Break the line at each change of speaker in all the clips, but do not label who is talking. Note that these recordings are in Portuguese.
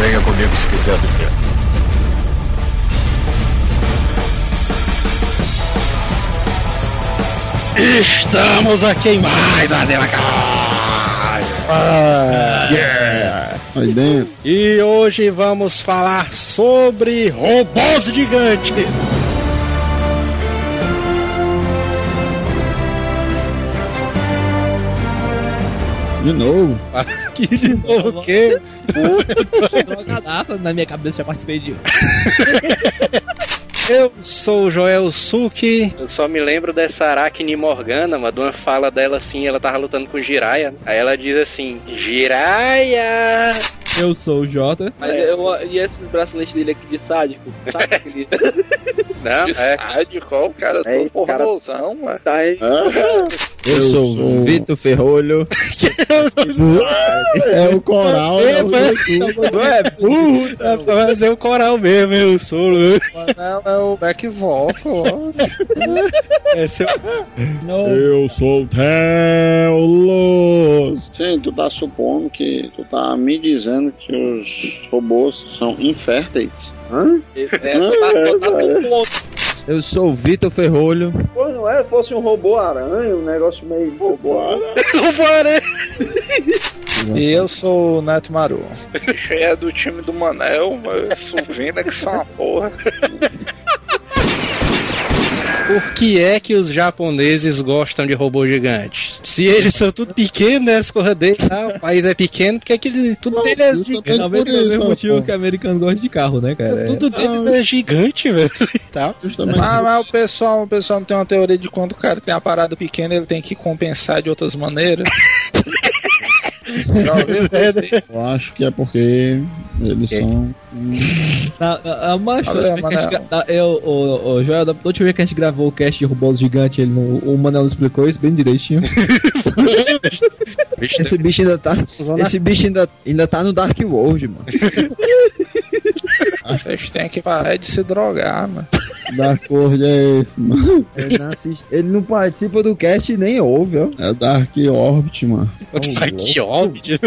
Venha comigo se quiser viver.
Estamos aqui em mais uma ah,
yeah. Aí dentro.
E hoje vamos falar sobre robôs gigantes.
De novo?
Que de novo o quê?
Drogadaça, na minha cabeça já participei de um.
Eu sou o Joel Suki.
Eu só me lembro dessa Aracne Morgana, mano, de uma fala dela assim, ela tava lutando com Jiraya. Aí ela diz assim, Jiraya!
Eu sou o Jota.
Mas é. eu, e esses braceletes dele aqui de sádico? Sabe aquele...
Não, é sádico, o cara é, todo porrosão, mano. Tá aí.
Ah. Eu, eu sou o Vitor Ferrolho. é o coral. É,
é, é burro. Vai fazer o coral mesmo, eu sou.
É, é o back vocal.
É o... Eu sou o Telos.
Sim, tu tá supondo que tu tá me dizendo que os robôs são inférteis. Hã? É,
eu sou o Vitor Ferrolho.
Pô, não é? Fosse um robô aranha, um negócio meio. Robô aranha. robô
aranha.
E eu sou o Neto Maru.
é do time do Manel, mas Suvina que são uma porra.
Por que é que os japoneses gostam de robôs gigantes? Se eles são tudo pequenos, né? As corras deles, tá? o país é pequeno, porque é que eles, tudo deles é gigante.
Talvez é o mesmo motivo que o americano gosta de carro, né, cara?
Tudo deles é gigante, velho. Tá?
Ah, mas o pessoal, o pessoal não tem uma teoria de quando o cara tem uma parada pequena, ele tem que compensar de outras maneiras.
Eu acho que é porque eles são.
A, a, macho, eu, o, o Joel, da última vez que a gente gravou o cast de robôs gigante, ele no, o Manel explicou isso bem direitinho.
esse bicho ainda tá. Esse bicho ainda, ainda tá no Dark World, mano.
Vocês têm que parar de se drogar, mano.
Dark World é esse, mano. Ele não, assiste, ele não participa do cast e nem ouve, ó. É Dark Orbit, mano.
Dark Orbit?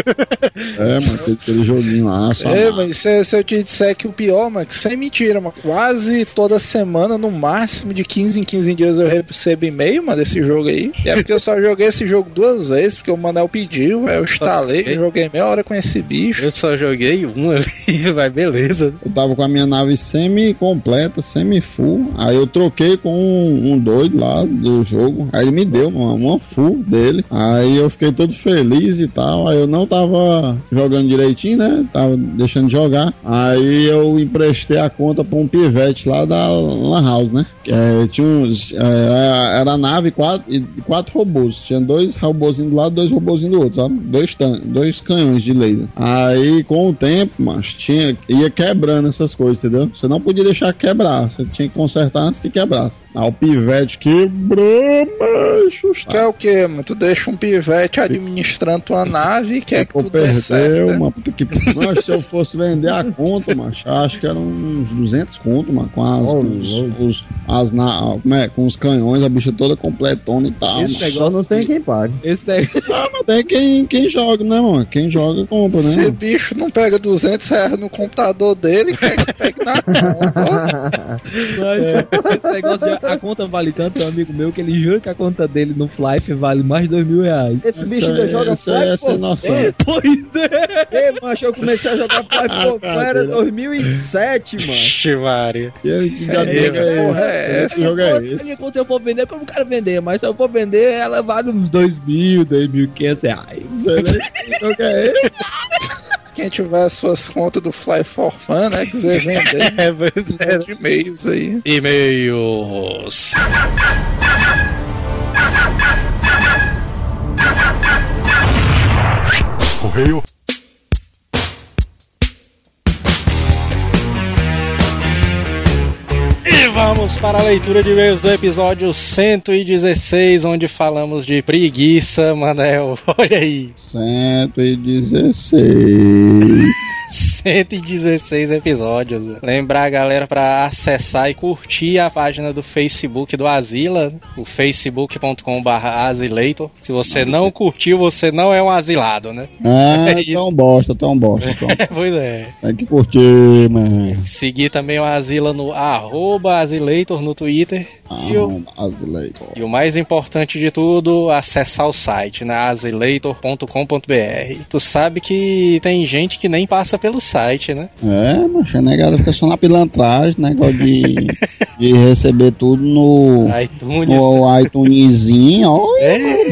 É, mano, aquele, aquele joguinho lá.
Só é, mas se, se, eu te disser que o pior, mano, que sem mentira, mano, quase toda semana, no máximo de 15 em 15 dias eu recebo e-mail, mano, desse jogo aí. E é porque eu só joguei esse jogo duas vezes, porque o Manel pediu, eu instalei, joguei meia hora com esse bicho.
Eu só joguei um ali, vai beleza.
Eu tava com a minha nave semi-completa, semi-full Aí eu troquei com um, um, doido lá do jogo. Aí ele me deu uma, uma full dele. Aí eu fiquei todo feliz e tal. Aí eu não tava jogando direitinho, né? Tava deixando de jogar. Aí eu emprestei a conta pra um pivete lá da Lan House, né? É, tinha uns. É, era a nave quatro, e quatro robôs. Tinha dois robôzinhos do lado dois robôzinhos do outro, sabe? Dois, dois canhões de laser. Aí com o tempo, mas tinha, ia quebrando essas coisas, entendeu? Você não podia deixar quebrar. Você tinha que consertar antes que quebrasse. Ah, o pivete quebrou, macho.
Que é o que, mano? Tu deixa um pivete administrando tua nave e quer que tu
perdeu, mano. Puta que... Mas se eu fosse vender a conta, macho, acho que eram uns 200 conto, mano, com as, oh, os, os, as na, é, com os canhões, a bicha toda completona e tal.
Esse negócio não tem quem pague.
Esse negócio... Ah, não tem quem, quem joga, né, mano? Quem joga, compra, né?
Esse bicho não pega 200 reais no computador dele, quer pegue na conta.
É. Esse negócio de a conta vale tanto, tem um amigo meu que ele jura que a conta dele no Flife vale mais de dois mil reais.
Esse bicho ainda joga Flife, essa é noção. É,
pois é.
Ei, macho, eu comecei a jogar Flife, ah, pô, era 2007, mano.
Ixi, Maria.
E aí, que já é, porra é esse? jogo é esse?
Se eu for vender, como o cara vender, mas se eu for vender, ela vale uns dois mil, dois mil e quinhentos reais.
Que jogo é esse?
Quem tiver as suas contas do Fly for Fun, né? Quiser vender, é, é. e-mails aí.
E-mails.
Correio.
Vamos para a leitura de e-mails do episódio 116, onde falamos de preguiça, Manel. Olha aí.
116.
116 episódios. Lembrar a galera pra acessar e curtir a página do Facebook do Asila, o facebook.com.br asilator. Se você não curtiu, você não é um asilado, né?
Ah, tão bosta, tão bosta. Tão...
pois é.
Tem que curtir, mano.
Seguir também o Asila no arroba no Twitter. E o,
Ah,
e o mais importante de tudo, acessar o site, né? asilator.com.br. Tu sabe que tem gente que nem passa pelo site, né?
É, mas a negada fica só na pilantragem, negócio de, de receber tudo no,
iTunes.
no iTunesinho. Olha,
É,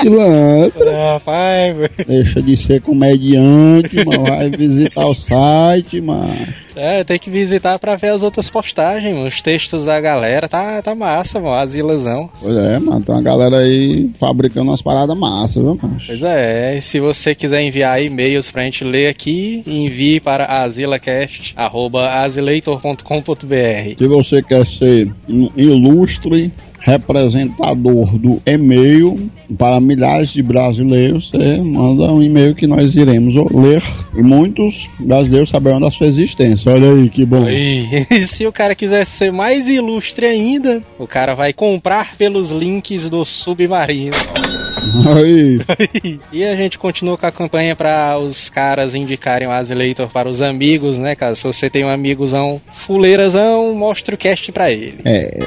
pilantra.
Rapaz, velho.
Deixa de ser comediante, mano. Vai visitar o site, mano.
É, tem que visitar pra ver as outras postagens, mano. Os textos da galera. Tá, tá massa, mano. As ilusão.
Pois é, mano. Tem uma galera aí fabricando umas paradas massas, viu, mano?
Pois é, e se você quiser enviar e-mails pra gente ler aqui, envie para asilacast.asilator.com.br.
Se você quer ser um ilustre representador do e-mail para milhares de brasileiros, você manda um e-mail que nós iremos ler. E muitos brasileiros saberão da sua existência. Olha aí que bom.
E se o cara quiser ser mais ilustre ainda, o cara vai comprar pelos links do Submarino.
Aí,
e a gente continua com a campanha para os caras indicarem o Asilator para os amigos, né, cara? Se você tem um amigozão fuleirazão, mostre o cast pra ele.
é,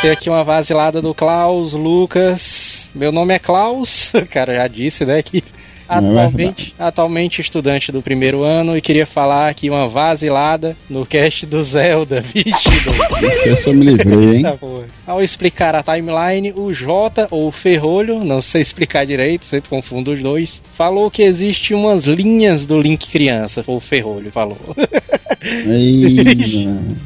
Tem aqui uma vasilada do Klaus Lucas. Meu nome é Klaus, o cara já disse, né? Que atualmente, atualmente estudante do primeiro ano e queria falar aqui uma vasilada no cast do Zelda. Vixe,
eu me livrei, hein?
Tá. Ao explicar a timeline, o J, ou o Ferrolho, não sei explicar direito, sempre confundo os dois, falou que existe umas linhas do Link criança, ou o Ferrolho falou.
Mano.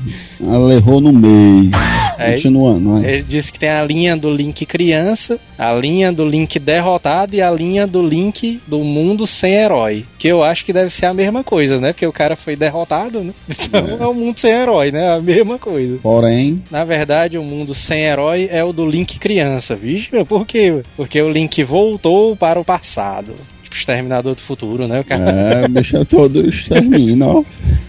Ela errou no meio.
Aí-
Continuando, vai.
Ele disse que tem a linha do Link criança, a linha do Link derrotado e a linha do Link do mundo sem herói. Que eu acho que deve ser a mesma coisa, né? Porque o cara foi derrotado, né? Então é o mundo sem herói, né? A mesma coisa.
Porém,
Na verdade, o mundo sem herói é o do Link criança, vixe? meu, Por quê? Porque o Link voltou para o passado. Exterminador do Futuro, né? O cara,
é, o bicho é todo extermina, ó.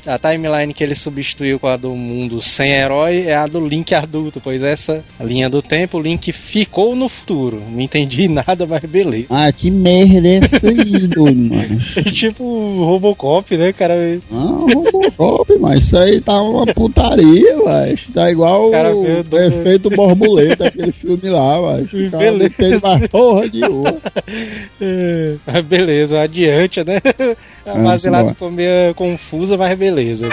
A timeline que ele substituiu com a do mundo sem herói é a do Link adulto, pois essa linha do tempo, o Link ficou no futuro. Não entendi nada, mas beleza.
Ah, que merda é essa aí, doido, mano?
É tipo o Robocop, né, cara?
Ah, Robocop, mas isso aí tá uma putaria, velho. Tá igual
O cara
o,
do-
efeito borboleta, aquele filme lá, cara
Beleza.
Tem uma porra de.
É, mas beleza, adiante, né? A
Ah,
vasilada
boa.
ficou meio confusa, mas beleza. Né?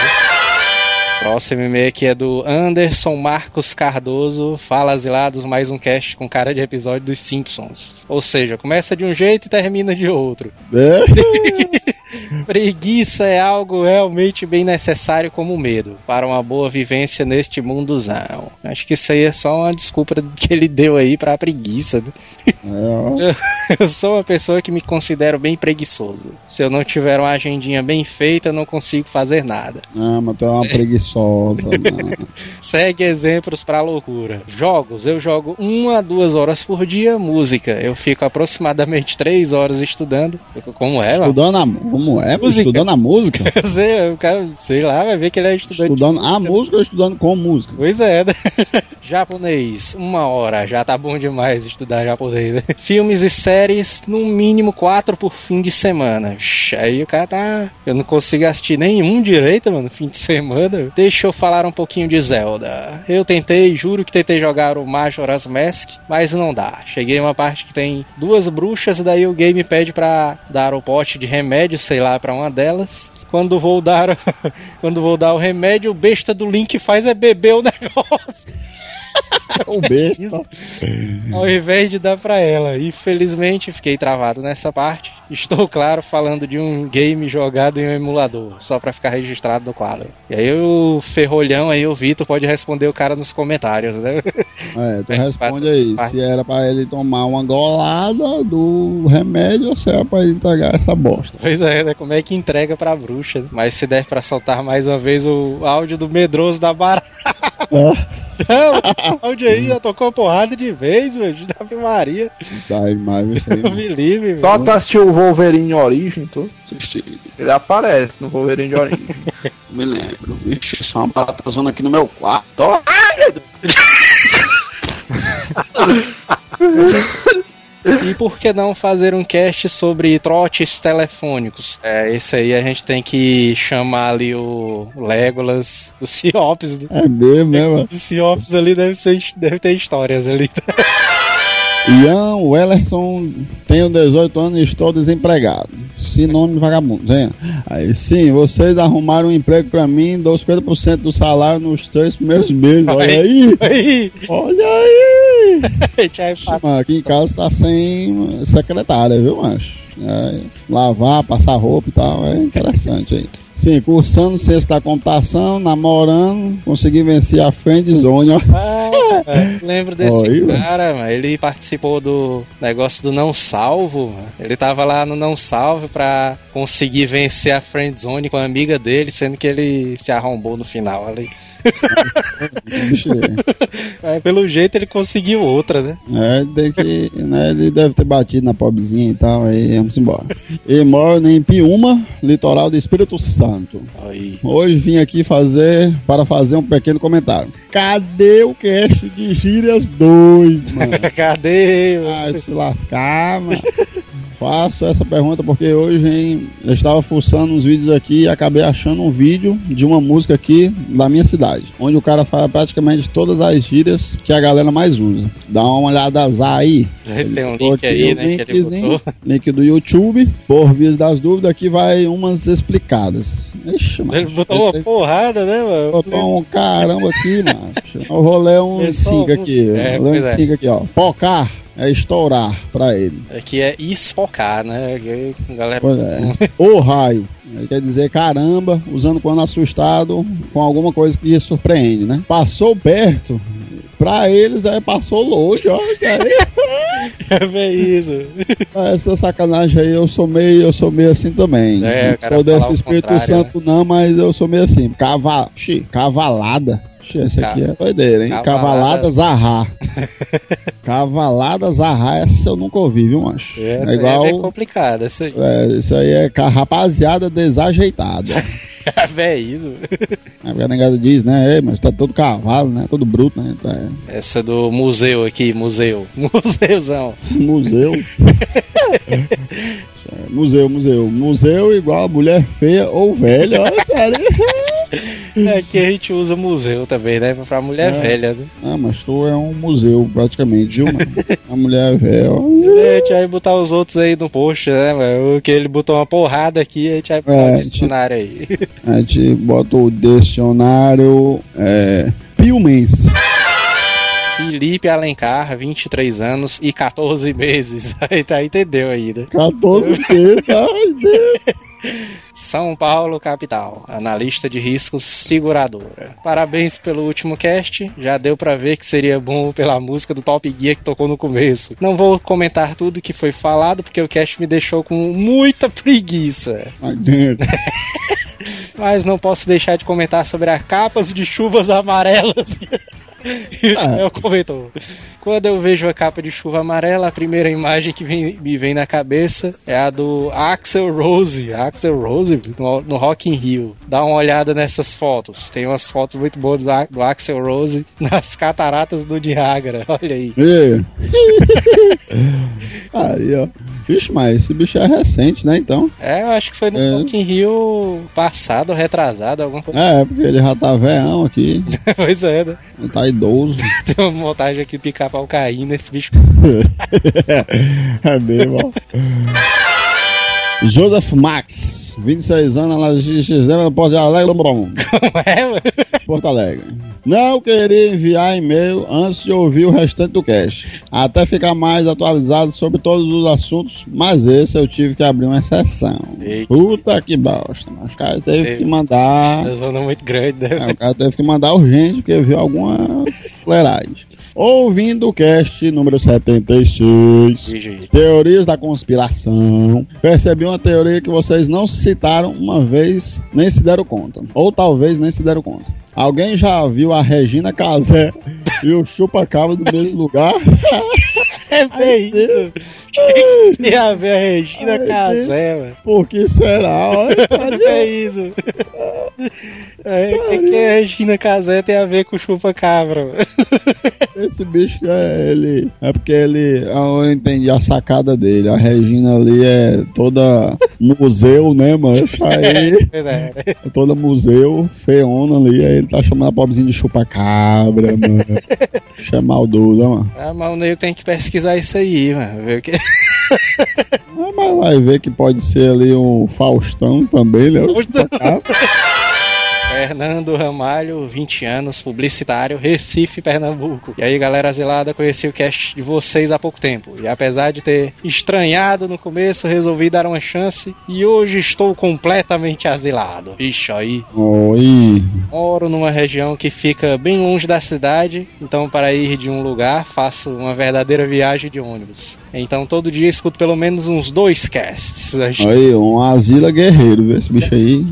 Próximo e-mail aqui é do Anderson Marcos Cardoso. Fala asilados, mais um cast com cara de episódio dos Simpsons. Ou seja, começa de um jeito e termina de outro.
É?
Preguiça é algo realmente bem necessário como medo para uma boa vivência neste mundozão. Acho que isso aí é só uma desculpa que ele deu aí pra preguiça. né?
É.
Eu sou uma pessoa que me considero bem preguiçoso. Se eu não tiver uma agendinha bem feita, eu não consigo fazer nada.
Ah, mas tu é uma
Sério?
preguiçosa, mano.
Segue exemplos pra loucura. Jogos, eu jogo uma a duas horas por dia. Música, eu fico aproximadamente três horas estudando. Como é, mano?
Estudando a, como é?
Música.
Estudando a música?
Eu sei, o cara, sei lá, vai ver que ele é estudante.
Estudando a música ou estudando com música?
Pois é, né? Japonês, uma hora, já tá bom demais estudar japonês, né? Filmes e séries, no mínimo quatro por fim de semana. Aí o cara tá. Eu não consigo assistir nenhum direito, mano, fim de semana. Deixa eu falar um pouquinho de Zelda. Eu tentei, juro que tentei jogar o Majora's Mask, mas não dá. Cheguei uma parte que tem duas bruxas, daí o game pede pra dar o pote de remédio, sei lá, pra uma delas. Quando vou dar, quando vou dar o remédio, o besta do Link faz é beber o negócio.
O besta.
ao invés de dar pra ela. Infelizmente, fiquei travado nessa parte. Estou, claro, falando de um game jogado em um emulador, só pra ficar registrado no quadro. E aí o ferrolhão aí, o Vitor, pode responder o cara nos comentários, né?
É, tu responde aí. Se era pra ele tomar uma golada do remédio ou se era pra ele entregar essa bosta.
Pois é, né? Como é que entrega pra bruxa? né? Mas se der pra soltar mais uma vez o áudio do medroso da barata. Não, onde aí já tocou porrada de vez, meu. De Maria.
Tá aí.
Eu me livre,
Só
velho.
tu assistiu o Wolverine Origem, tu? Ele aparece no Wolverine Origem.
Me lembro. Vixe, só uma baratazona aqui no meu quarto.
E por que não fazer um cast sobre trotes telefônicos? É, esse aí a gente tem que chamar ali o Legolas, o Ciops. né?
É mesmo, né, mano?
O Ciops ali deve, ser, deve ter histórias ali.
Ian Wellerson, tenho 18 anos e estou desempregado. Sinônimo de vagabundo. Vem. Aí sim, vocês arrumaram um emprego pra mim, dou 50% do salário nos três primeiros meses. Olha aí!
Aí,
Olha aí!
passar.
Mano, aqui em casa tá sem secretária, viu, macho? É, lavar, passar roupa e tal, é interessante aí. Sim, cursando da computação, namorando, consegui vencer a friend zone, ó.
Ah, é, lembro desse
mano.
cara, mano. Ele participou do negócio do não salvo. mano. Ele tava lá no não salvo pra conseguir vencer a friend zone com a amiga dele, sendo que ele se arrombou no final ali.
Bicho,
Mas, pelo jeito ele conseguiu outra, né?
É, tem que, né, ele deve ter batido na pobrezinha e tal, aí vamos embora. E moro em Piúma, litoral do Espírito Santo.
Aí.
Hoje vim aqui fazer, para fazer um pequeno comentário. Cadê o cast de Gírias 2, mano?
Cadê?
Ai, se lascar, mano. Faço essa pergunta porque hoje hein, eu estava fuçando uns vídeos aqui e acabei achando um vídeo de uma música aqui da minha cidade, onde o cara fala praticamente todas as gírias que a galera mais usa. Dá uma olhada aí.
Tem um link aí,
o
né? Ele
linkzinho, link do YouTube. Por via das dúvidas, aqui vai umas explicadas. Ixi,
Ele
mano.
botou uma porrada, né, mano?
Botou um caramba aqui, mano. Eu vou ler um
É só
5
um-
aqui.
É, pois
um
é.
5 aqui, ó. Pocar é estourar pra ele.
Aqui é esfocar, né? Que Galera.
Pois é. O raio. Ele quer dizer caramba, usando quando assustado com alguma coisa que surpreende, né? Passou perto. Pra eles, aí passou longe, ó. Aí,
É isso.
Essa sacanagem aí, eu sou meio, eu sou meio assim também.
É,
sou desse Espírito
contrário, né?
Santo, não, mas eu sou meio assim. Cava... Xi, cavalada. Esse aqui é doideira, hein?
Cavalada.
Cavalada Zarra. Cavalada Zarra, essa eu nunca ouvi, viu, macho?
Essa
é igual.
é bem complicada. Essa aí.
É, isso aí é rapaziada desajeitada.
É isso.
A negada diz, né? Ei, mas tá todo cavalo, né? Todo bruto, né? Então, é
Essa do museu aqui, museu. Museuzão.
museu. Museu, museu. Museu igual a mulher feia ou velha. Olha, cara.
Aqui a gente usa museu também, né? Pra mulher
É.
velha. Né?
Ah, mas tu é um museu, praticamente, viu, mano? A mulher velha. ó.
A gente vai botar os outros aí no post, né, mano? Que ele botou uma porrada aqui, a gente vai botar
É,
o dicionário aí.
A gente bota o dicionário é, piumense.
Felipe Alencar, 23 anos e 14 meses. Aí tá, entendeu né?
14 meses, ai Deus.
São Paulo, capital. Analista de riscos, seguradora. Parabéns pelo último cast. Já deu pra ver que seria bom pela música do Top Gear que tocou no começo. Não vou comentar tudo que foi falado, porque o cast me deixou com muita preguiça. Mas não posso deixar de comentar sobre as capas de chuvas amarelas.
Ah.
Eu comentou. Quando eu vejo a capa de chuva amarela, a primeira imagem que vem- me vem na cabeça é a do Axel Rose. Axel Rose no, no Rock in Rio. Dá uma olhada nessas fotos. Tem umas fotos muito boas do, do Axel Rose nas cataratas do Niágara. Olha aí.
Aí, ó. Vixe, mas esse bicho é recente, né, então?
É, eu acho que foi no
É.
Rock in Rio passado, retrasado, alguma coisa.
É, porque ele já tá velhão aqui.
pois é, né?
Ele tá idoso.
Tem uma montagem aqui de pica-pau caindo, esse bicho
é mesmo, ó. Joseph Max, 26 anos, na XXL, Porto Alegre, Brom.
é, mano.
Porto Alegre. Não queria enviar e-mail antes de ouvir o restante do cast. Até ficar mais atualizado sobre todos os assuntos, mas esse eu tive que abrir uma exceção.
Eita.
Puta que bosta. Mas o cara teve
Teve.
que mandar.
Uma zona muito grande, né?
É, o cara teve que mandar urgente porque viu alguma fuleiragem. Ouvindo o cast número 76.
Gigi.
Teorias da conspiração. Percebi uma teoria que vocês não citaram uma vez, nem se deram conta. Ou talvez nem se deram conta. Alguém já viu a Regina Casé e o Chupa-Cabra no mesmo lugar?
É bem isso. O que tem a ver a Regina Casé, mano?
Por que será? Olha,
É isso. É, O que, que a Regina Casé tem a ver com chupa-cabra? mano?
Esse bicho é ele. É porque ele. Eu entendi a sacada dele. A Regina ali é toda museu, né, mano? Aí.
É.
É toda museu, feona ali. Aí ele tá chamando a pobrezinha de chupa-cabra, mano. Bicho é maldoso, né, mano.
Ah, mas o Neil tem que pesquisar isso aí, mano. Ver o que...
Ah, Mas vai ver que pode ser ali um Faustão também, né? O chupa-cabra.
Fernando Ramalho, 20 anos, publicitário, Recife, Pernambuco. E aí, galera zelada, conheci o cast de vocês há pouco tempo. E apesar de ter estranhado no começo, resolvi dar uma chance. E hoje estou completamente asilado. Vixe, aí.
Oi.
Moro numa região que fica bem longe da cidade, então para ir de um lugar faço uma verdadeira viagem de ônibus. Então todo dia escuto pelo menos uns dois casts.
Aí, um Asila Guerreiro, vê esse bicho aí.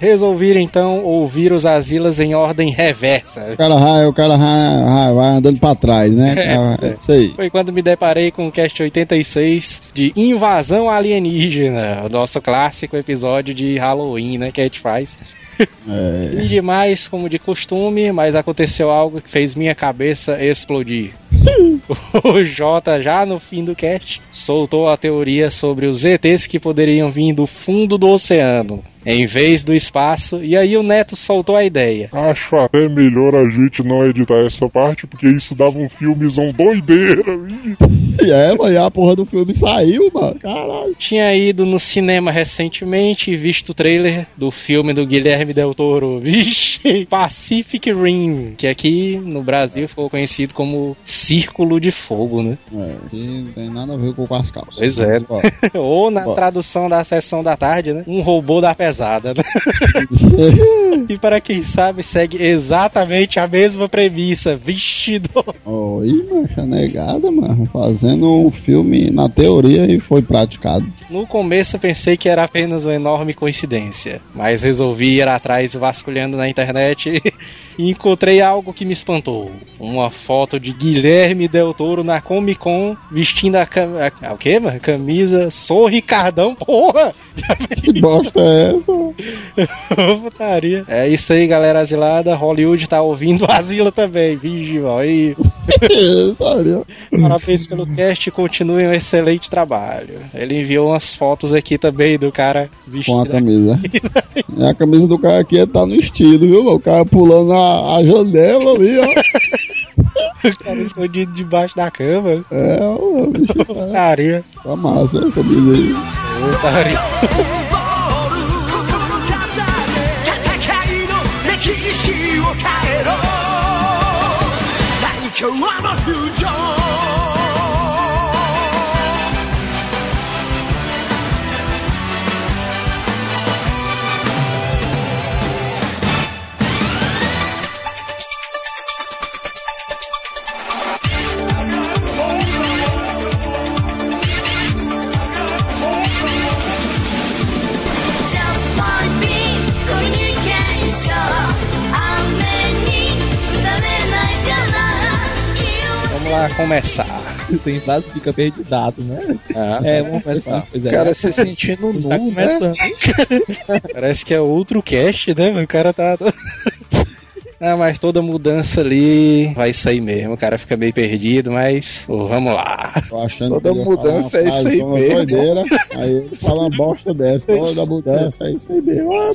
Resolvi então ouvir os asilas em ordem reversa.
O cara vai, o cara vai, vai- andando pra trás, né? É, isso aí.
Foi quando me deparei com o cast 86 de Invasão Alienígena, o nosso clássico episódio de Halloween, né, que a gente faz.
É.
E demais, como de costume, mas aconteceu algo que fez minha cabeça explodir. o Jota, já no fim do cast, soltou a teoria sobre os ETs que poderiam vir do fundo do oceano, em vez do espaço, e aí o Neto soltou a ideia.
Acho até melhor a gente não editar essa parte, porque isso dava um filmezão doideira?
E é, mano, e a porra do filme saiu, mano. Caralho.
Tinha ido no cinema recentemente e visto o trailer do filme do Guilherme Del Toro. Vixe! Pacific Rim, que aqui no Brasil ficou conhecido como Círculo de Fogo, né?
É, que não tem nada a ver com as calças.
Pois é. Ou na tradução da sessão da tarde, né? Um robô da pesada. Né? e para quem sabe, segue exatamente a mesma premissa. Vixe! do-
Oi, mancha negada, mano. Fazendo um filme na teoria e foi praticado.
No começo eu pensei que era apenas uma enorme coincidência, mas resolvi ir atrás vasculhando na internet e encontrei algo que me espantou. Uma foto de Guilherme Del Toro na Comic Con vestindo a, cam... a... a- o quê, mano? Camisa Sou Ricardão, porra!
Que bosta é essa?
Putaria. É isso aí, galera asilada. Hollywood tá ouvindo o Asila também. Vigi, aí. Parabéns pelo cast e continuem um excelente trabalho. Ele enviou umas fotos aqui também do cara
Com a
vestido.
camisa. E a camisa do cara aqui tá no estilo, viu? O cara pulando a, a janela ali, ó.
O cara escondido debaixo da cama.
É, ó, bicho,
Putaria.
tá massa a camisa aí.
Putaria.
戦
lá começar.
Tem frase fica perdidado, né?
Ah,
É, vamos começar. Pois
O
é.
cara se sentindo nu,
tá
né?
Parece que é outro cast, né? O cara tá. Ah, mas toda mudança ali vai sair mesmo. O cara fica meio perdido, mas pô, vamos lá.
Tô achando
Toda mudança
uma
é isso aí
uma
mesmo.
doideira, aí ele fala uma bosta dessa. Toda mudança é isso aí mesmo. Ah.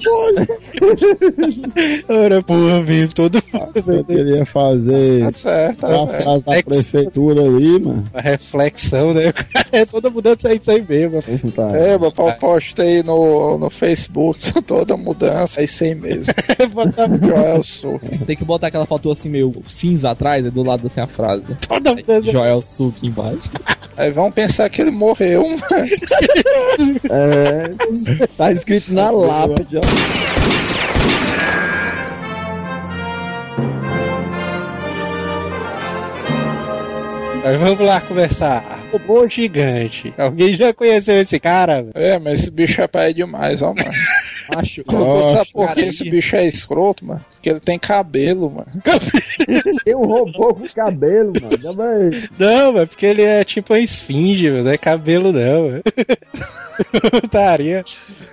Ora, porra, mesmo, todo
Você queria fazer
Tá certo, tá
a
certo.
frase da
Ex-
prefeitura ali, mano.
Uma reflexão, né? É toda mudança é isso aí mesmo.
Puta,
É, mas eu postei no, no Facebook, toda mudança, é isso aí mesmo.
Botar
Joel Sul.
Tem que botar aquela foto assim meio cinza atrás, é do lado assim a frase.
toda mudança.
Joel Sul aqui embaixo.
Aí vão pensar que ele morreu, mano.
É,
Tá escrito na lápide, ó.
Mas vamos lá conversar. Robô gigante. Alguém já conheceu esse cara?
É, mas esse bicho é pai demais, ó, mano.
Acho.
Sabe por que
aí-
esse bicho é escroto, mano? Porque ele tem cabelo, mano.
Tem um robô com cabelo, mano.
Não, mas porque ele é tipo a esfinge, mano. Não é cabelo, não, mano. Putaria.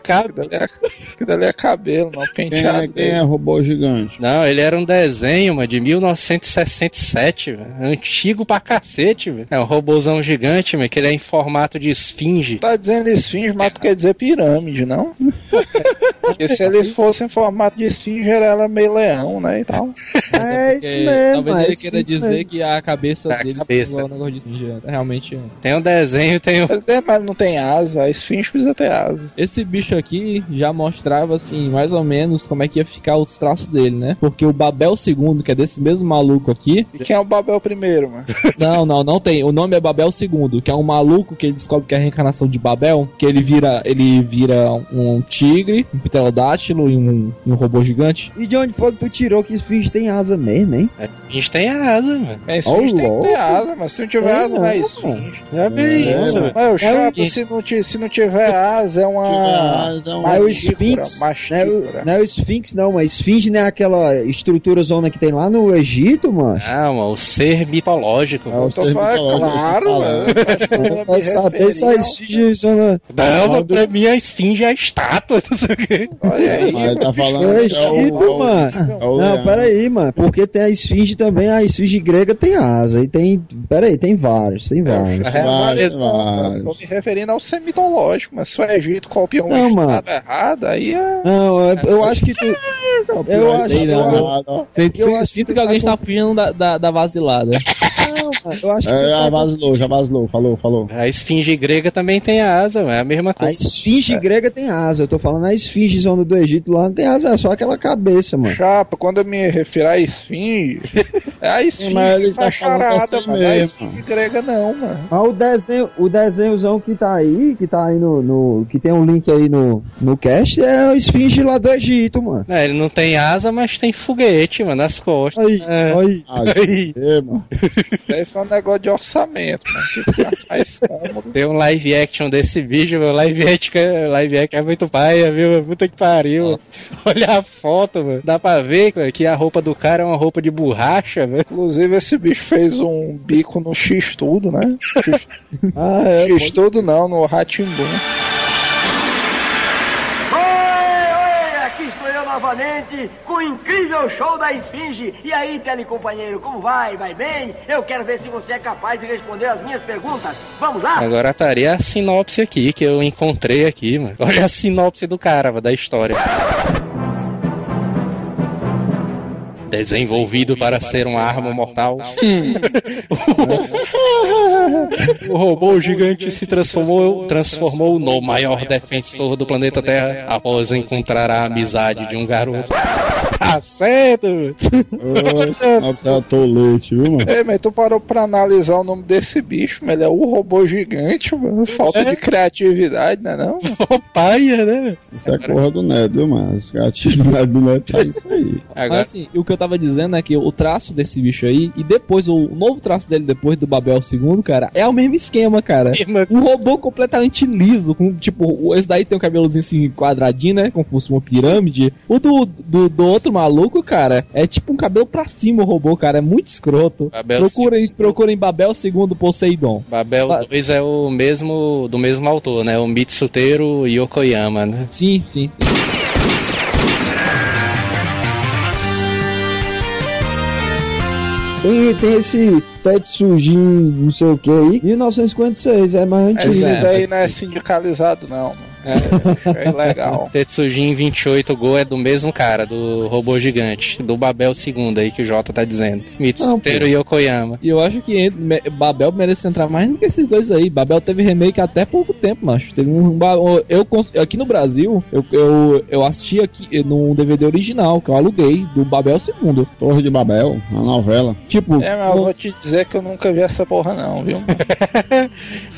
Cabelo.
Aquilo ali é, é cabelo, não
Quem
penteado.
é, quem é robô gigante?
Não, ele era um desenho, mano, de 1967, velho. Antigo pra cacete, velho. É um robôzão gigante, mano, que ele é em formato de esfinge.
Tá dizendo esfinge, mas tu quer dizer pirâmide, não? Porque se ele fosse em formato de esfinge, era ela meio leão, né, e tal.
É isso
Porque
mesmo.
talvez
é
ele
isso
queira dizer
mesmo.
que a cabeça
A
dele
cabeça.
igual ao negócio de esfinge. É, Realmente.
Tem um desenho, tem um.
Ele tem, mas não tem asa, a esfinge precisa ter asa.
Esse bicho aqui já mostrava, assim, mais ou menos como é que ia ficar os traços dele, né? Porque o Babel II, que é desse mesmo maluco aqui.
E quem é o Babel primeiro, mano?
Não, não, não tem. O nome é Babel II, que é um maluco que ele descobre que é a reencarnação de Babel, que ele vira, ele vira um tigre, um pterodátilo e um, e um robô gigante.
E de onde foi que tu tirou que esfinge tem asa mesmo, hein?
A esfinge tem asa, mano.
A esfinge
Ô,
tem que ter asa, mas se não tiver
É,
asa, não é esfinge.
Já vi
É,
isso,
mano.
Mas o chato,
um-
se não, se não tiver asa, é uma.
Ah, então,
Mas o
Machícora,
Sphinx, não é o, não é o Sphinx não, mas Esfinge não é aquela estrutura zona que tem lá no Egito, mano.
Não, mano, o ser mitológico.
É
mano.
o
Eu tô
ser
falando,
mitológico
claro, mano. Eu
saber se a Esfinge zona...
Não, pra mim a esfinge é a estátua, não sei o quê.
Olha aí,
tá falando
É
é o-
Egito,
é
mano.
É
Não,
leão.
peraí, mano. Porque tem a esfinge também, a esfinge grega tem asa. E tem. Peraí, tem vários, tem vários.
É,
Vários,
vários, não,
vários.
Tô me referindo ao ser mitológico, mas se o Egito copiou um
Não, mano.
errado, aí é.
Não, eu- eu acho que tu. Eu acho, eu
não,
Eu que
alguém
tá
está fugindo da,
não, eu acho que
É,
tu
já vazilou, falou, falou.
A esfinge grega também tem asa, mano. É a mesma
A
coisa.
esfinge grega tem asa. Eu tô falando a esfinge zona do Egito lá não tem asa, é só aquela cabeça, mano.
Chapa, quando eu me refiro à esfinge, é a esfinge
Mas ele
que
tá
charada,
assim
mano. Não é a
mesmo.
esfinge grega, não, mano.
Mas o desenho, o desenhozão que tá aí, que tá aí no, no- que tem um link aí no, no cast, é a esfinge lá do Egito, mano.
É, ele não tem asa, mas tem foguete, mano, nas costas.
Aí,
É.
aí.
Ah,
Aí.
é, mano.
Isso foi um negócio de orçamento, mano. Tipo, mais cômodo.
Tem um live action desse vídeo, meu. Live action, live action é muito paia, viu? Puta que pariu.
Nossa.
Olha a foto, mano. Dá pra ver cara, que a roupa do cara é uma roupa de borracha, velho.
Inclusive, esse bicho fez um bico no X-Tudo, né?
Ah, é.
X-Tudo não, no Ratimbum.
Novamente com o incrível show da Esfinge. E aí, telecompanheiro, como vai? Vai bem? Eu quero ver se você é capaz de responder as minhas perguntas. Vamos lá?
Agora estaria a sinopse aqui, que eu encontrei aqui, mano. Olha a sinopse do cara, da história. Desenvolvido para ser uma arma mortal. o robô gigante se transformou, transformou no maior defensor do planeta Terra após encontrar a amizade de um garoto. Tá certo, mano.
Ô, Não precisa tolete, viu, mano?
Ei, mas tu parou pra analisar o nome desse bicho, mas ele é o robô gigante, mano. Falta de criatividade, né não?
Paia, né?
Isso é corra do Neto, viu, mano? Os gatinhos do Neto do Neto sai isso aí.
Agora,
Mas assim, o que eu tava dizendo é que o traço desse bicho aí, e depois o novo traço dele depois do Babel II, cara, é o mesmo esquema, cara. Um robô completamente liso, com tipo, esse daí tem um cabelozinho assim quadradinho, né? Como se fosse uma pirâmide. O do, do, do outro maluco, cara, é tipo um cabelo pra cima o robô, cara. É muito escroto.
Babel
procurem, procurem Babel II Poseidon.
Babel
Ba-
2 é o mesmo do mesmo autor, né? O Mitsuteiro Yokoyama, né?
Sim, sim, sim.
Tem, tem esse Tetsujin, não sei o que aí, 1956, é mais antigo.
Esse daí não é sindicalizado, não, mano. É, é legal.
Tetsujin 28 Go é do mesmo cara, do robô gigante, do Babel II aí que o Jota tá dizendo. Mitsuteiro Yokoyama.
E eu acho que Babel merece entrar mais do que esses dois aí. Babel teve remake até pouco tempo, macho. Teve um. Eu, aqui no Brasil, eu, eu, eu assisti aqui num DVD original, que eu aluguei, do Babel II.
Torre de Babel, uma novela.
Tipo,
É, mas eu vou te dizer que eu nunca vi essa porra, não, viu?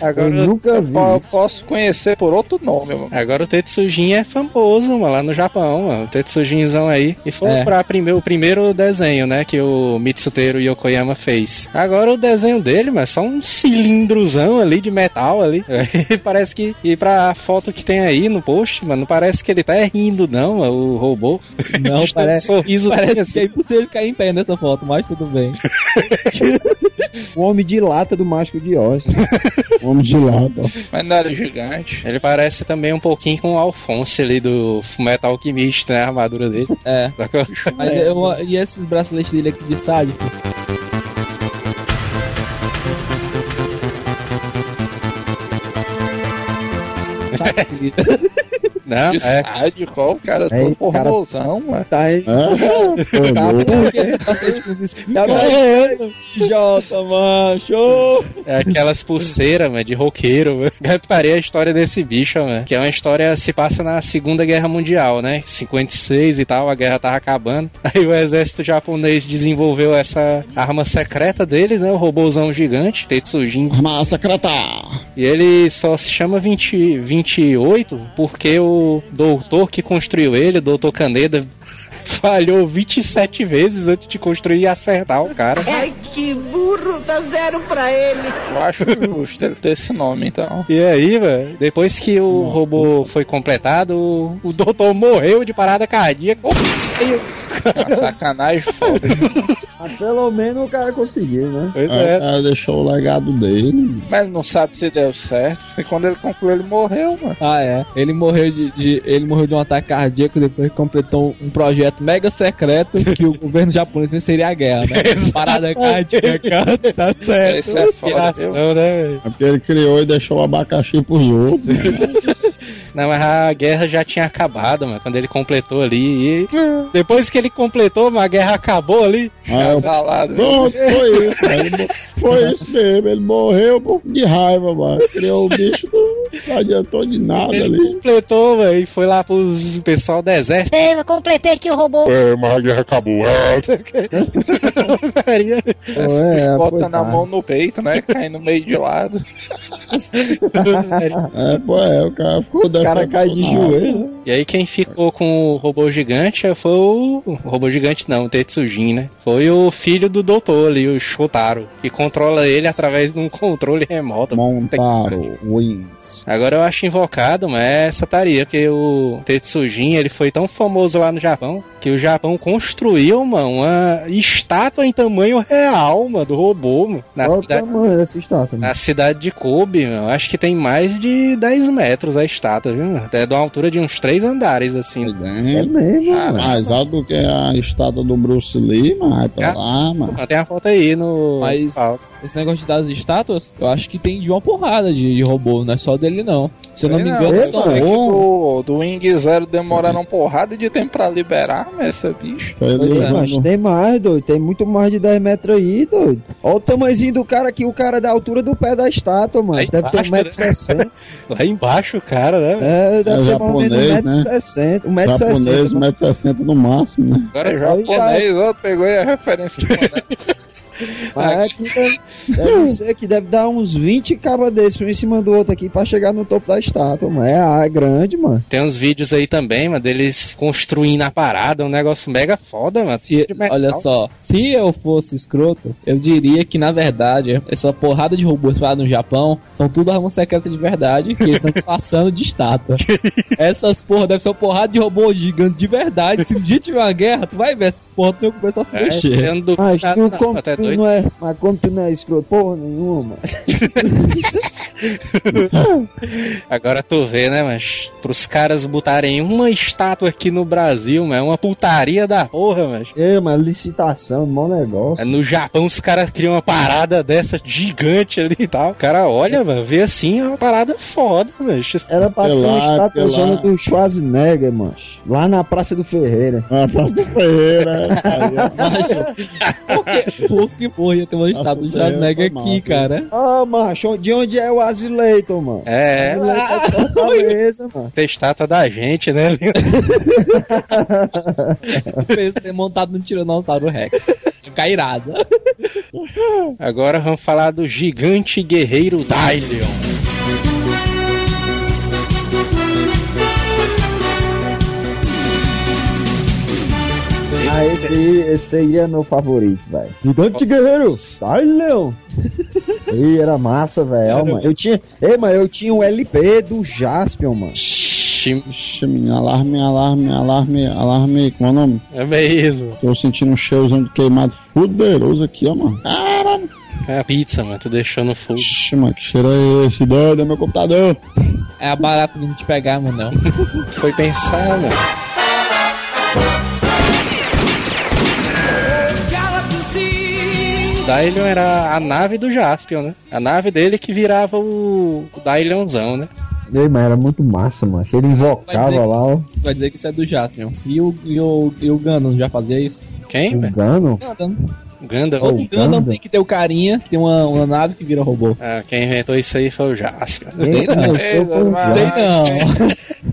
Eu
Agora
nunca
Eu
vi.
po- posso conhecer por outro nome.
Agora o Tetsujin é famoso, mano, lá no Japão, mano. O Tetsujinzão aí. E foi
É.
pra primeiro, o primeiro desenho, né, que o Mitsuteiro Yokoyama fez. Agora o desenho dele, mas é só um cilindrozão ali de metal ali. E parece que. E pra foto que tem aí no post, mano, não parece que ele tá rindo, não, mano, o robô.
Não,
um
parece,
sorriso
parece
assim.
que é impossível ficar em pé nessa foto, mas tudo bem.
O homem de lata do Mágico de Oz.
Homem de lata.
Mas não era gigante.
Ele parece também um pouquinho com o Alphonse ali do Metal Alchemist, né? A armadura dele.
É.
Só que eu-
Mas eu- e esses braceletes dele aqui de sádico? Sabe?
Não,
De
é.
o cara
É,
todo porrosão, mano.
Tá aí. Tá
com esses Tá Jota, show!
É aquelas pulseiras, mano, de roqueiro, mano. Eu parei a história desse bicho, mano. Que é uma história se passa na Segunda Guerra Mundial, né? 56 e tal, a guerra tava acabando. Aí o exército japonês desenvolveu essa arma secreta deles, né? O robôzão gigante, Tetsujin.
Arma secreta.
E ele só se chama 20, 28 porque o doutor que construiu ele, o doutor Caneda, falhou 27 vezes antes de construir e acertar o cara.
Ai, que burro, dá zero pra ele.
Eu acho justo ele ter esse nome, então.
E aí, velho, depois que o robô foi completado, o, doutor morreu de parada cardíaca. Oh.
Uma sacanagem foda.
Mas pelo menos o cara conseguiu, né?
Pois é.
cara deixou o legado dele.
Mas ele não sabe se deu certo. E quando ele concluiu, ele morreu, mano.
Ah, é. Ele morreu de, de- ele morreu de um ataque cardíaco depois que completou um projeto mega secreto que o governo japonês nem seria a guerra, né? Parada cardíaca, tá certo.
Esse é foda,
né, velho?
É porque ele criou e deixou o abacaxi pros outros.
Não, mas a guerra já tinha acabado, mano, quando ele completou ali. E depois que ele completou, mano, a guerra acabou ali.
Eu,
Casalado.
Pronto, foi isso. Ele mo- Foi isso mesmo, ele morreu por- de raiva, mano. Criou o bicho, não adiantou de nada
Ele
ali.
completou, velho, e foi lá pros pessoal do exército.
Ei, eu completei aqui o robô.
É, mas a guerra acabou. É,
É,
Bota na mão no peito, né? Cai no meio de lado.
É, pô, é, o cara ficou
O
dessa.
cara cai de joelho.
E aí quem ficou com o robô gigante foi o... o robô gigante não, o Tetsujin, né? Foi o filho do doutor ali, o Shotaro, que controla ele através de um controle remoto.
Montaro, Wings.
Agora eu acho invocado, mas é essa taria, porque o Tetsujin, ele foi tão famoso lá no Japão, que o Japão construiu, mano, uma estátua em tamanho real, mano, do robô, mano, na
o
cidade...
tamanho dessa estátua. mano.
Na cidade de Kobe, meu, acho que tem mais de 10 metros a estátua, viu? É de uma altura de uns 3 andares, assim.
É
É,
mesmo, mano.
mais alto do que a estátua do Bruce Lee, mas vai pra
Ah.
lá, mano.
Tem a foto aí no.
Mas
Ah,
esse negócio das estátuas, eu acho que tem de uma porrada de, de robô, não é só dele não. Se eu não
Sei
me
não,
engano,
é,
são
mano.
É que do, do Wing Zero demoraram uma porrada de tempo pra liberar, mas essa bicho.
É, mas tem mais, doido. Tem muito mais de 10 metros aí, doido. Olha o tamanhozinho do cara aqui, o cara é da altura do pé da estátua, mano.
Aí
Deve ter
embaixo,
1,60m.
lá embaixo, o cara, né?
É, deve
É
ter mais ou menos
japonês, né?
1,60m.
Japonês,
1,60m.
1,60m no máximo, né?
Agora
É japonês, outro pegou aí a referência.
é que deve, deve ser que deve dar uns 20 cabas desses um em cima do outro aqui pra chegar no topo da estátua, mano. É, ah, é grande, mano.
tem uns vídeos aí também, mano, deles construindo a parada, um negócio mega foda, mano.
Se,
metal.
olha só, se eu fosse escroto, eu diria que na verdade, essa porrada de robôs lá no Japão são tudo arma secreta de verdade, que eles estão passando de estátua. Essas porra devem ser uma porrada de robô gigante de verdade. Se um dia tiver uma guerra, tu vai ver essas porra tu vai começar a se
É,
mexer.
Mas
não,
como
até
tu
doido.
não é, mas como tu não é escroto porra nenhuma,
Agora tu vê, né, mas pros caras botarem uma estátua aqui no Brasil, mano, é uma putaria da porra, mas.
É, mas licitação, mau negócio.
No Japão os caras criam uma parada dessa gigante ali e tal. O cara olha, mano, vê assim, é uma parada foda, mano.
Era pra ter uma estátua
lá.
do Schwarzenegger, mano. Lá na Praça do Ferreira.
A Praça do Ferreira. aí é-
Por que, por que porra ia ter uma estátua do Schwarzenegger
foi
aqui,
massa.
cara?
Ah, macho, de onde é o Azileiton, mano?
É,
é Fortaleza, mano.
tem estátua da gente, né?
Pensa ter montado no Tiranossauro Rex. Ficar irado.
Agora vamos falar do gigante guerreiro Dylion.
Mas esse aí, esse aí é meu favorito, velho. Gigante Guerreiro, sai, Leão. Ih, era massa, velho, mano. Eu tinha, ei, mano, eu tinha um LP do Jaspion, mano.
Ixi, menino, alarme, alarme, alarme, alarme, como é o nome?
É mesmo.
Tô sentindo um cheirozão de queimado poderoso aqui, ó, mano. Caralho.
É a pizza, mano. Tu deixou no fogo.
Ixi, mano, que cheiro é esse? Doido, é meu computador.
É a barata vindo te pegar, mano. não.
Foi pensar, mano. Dailion era a nave do Jaspion, né? A nave dele que virava o, o Dailionzão, né?
Ei, mas era muito massa, mano. Ele invocava lá, ó.
vai dizer que isso é do Jaspion. E o, e o, e o Gundam já fazia isso?
Quem,
O
velho?
Gano.
Gundam.
Gundam.
Todo
o
Gundam
Gundam.
tem que ter o carinha, que tem uma, uma nave que vira robô.
Ah, quem inventou isso aí foi o Jaspion.
Ei,
não.
eu
Sei não.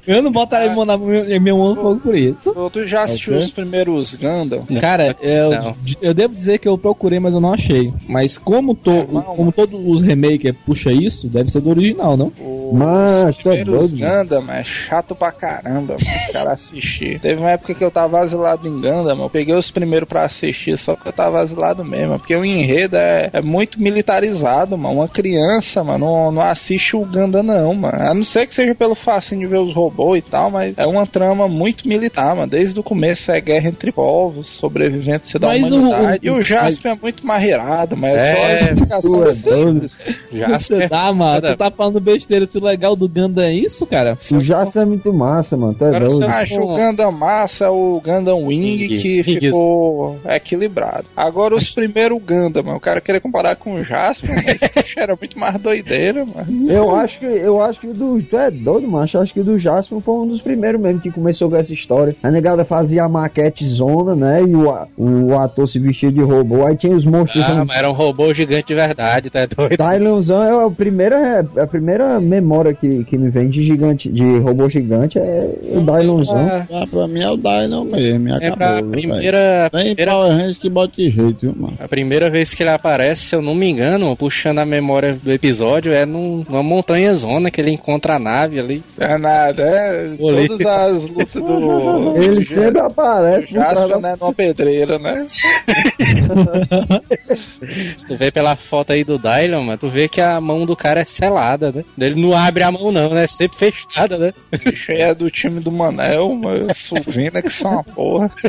Eu não botaria meu, meu, meu mão no fogo por isso.
Tu, já assistiu
É o quê?
os primeiros Gundam?
Cara, eu,
Não.
eu devo dizer que eu procurei, mas eu não achei. Mas como, to,
É, não,
como todos os remakes puxa isso, deve ser do original, não?
Os
Mas, é
primeiros
mano.
Gundam é chato pra caramba, mano, o cara assistir. Teve uma época que eu tava asilado em Gundam, mano. Eu peguei os primeiros pra assistir, só que eu tava asilado mesmo. Porque o enredo é, é muito militarizado, mano. Uma criança, mano, não, não assiste o Gundam, não, mano. A não ser que seja pelo facinho de ver os robôs e tal, mas é uma trama muito militar, mano. Desde o começo é guerra entre povos, sobrevivência da
Mas o-
humanidade.
o-
e o Jasper é muito marreirado, mas é, só
É,
a explicação
tu é
simples.
Você
Jasper.
tá, mano. Tu tá falando besteira. Se o legal do Gundam é isso, cara?
O Jaspion é muito massa, mano. Tu é
Agora
doido.
você-
Acho o Gundam Massa, o Gundam Wing,
Wing.
que ficou equilibrado. Agora os primeiros Gundam, mano, o cara querer comparar com o Jasper, mas era muito mais doideira, mano.
Eu acho que eu acho que o do. Tu é doido, macho? Eu acho que o do Jasper foi um dos primeiros mesmo que começou com essa história. A negada fazia a maquete zona, né? E o, a- o ator se vestia de robô. Aí tinha os monstros.
Ah, mas era um robô gigante de verdade, tá doido?
Tylonzão é a primeira, a primeira memória que, que me vem de gigante, de robô gigante é o Dylonzão.
Ah,
Ah, pra mim é o Dylan mesmo, e
É
acabou.
pra primeira,
Tem
primeira,
Power Rangers que bota de jeito, viu, mano?
a primeira vez que ele aparece, se eu não me engano, puxando a memória do episódio, é num, numa montanha zona que ele encontra a nave ali.
É nada, é.
Olê.
Todas as lutas do.
Ele
do
sempre aparece por trás
Jasper, né, numa pedreira, né?
Se tu vê pela foto aí do Dylan, mano, tu vê que a mão do cara é selada, né? Ele não abre a mão não, né? É sempre fechada, né?
O bicho aí é do time do Manel, mas Suvina que são uma porra.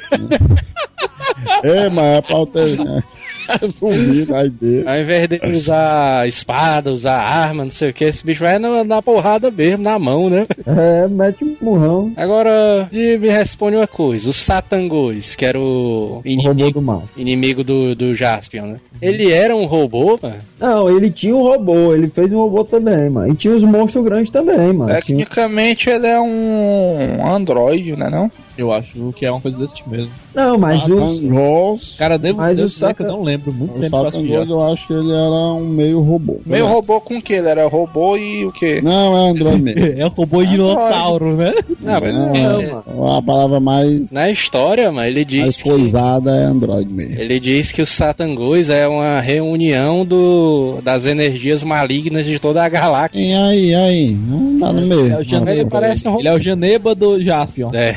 É, mas é pra aí dele.
Ao invés de usar espada, usar arma, não sei o que, esse bicho vai na, na porrada mesmo, na mão, né?
É, mete um murrão.
Agora, me responde uma coisa: o Satangos, que era o
O robô
inimigo,
do mal.
inimigo do, do Jaspion, né? Ele era um robô, mano?
Não, ele tinha um robô, ele fez um robô também, mano. E tinha os monstros grandes também, mano. Tinha-
Tecnicamente ele é um Android, né? Não?
Eu acho que é uma coisa desse tipo mesmo.
Não, mas os.
Satangos.
Cara, devo,
Mas
devo
o
que eu
Satan-
não lembro. Muito
O
tempo que eu assisti
Satangos eu acho que ele era um meio robô.
Meio robô com o que? Ele era robô e o quê?
Não, é Android mesmo.
É o robô dinossauro, né?
Não, mas
Não,
é-
é. A palavra mais,
na história, mano, ele
mais
diz que,
coisada é Android mesmo.
ele diz que o Satangos é uma reunião do, das energias malignas de toda a galáxia.
E aí, aí? Não dá no meio.
É o Janeba.
Ele parece um robô.
Ele é o Janeba do Jaspion.
É.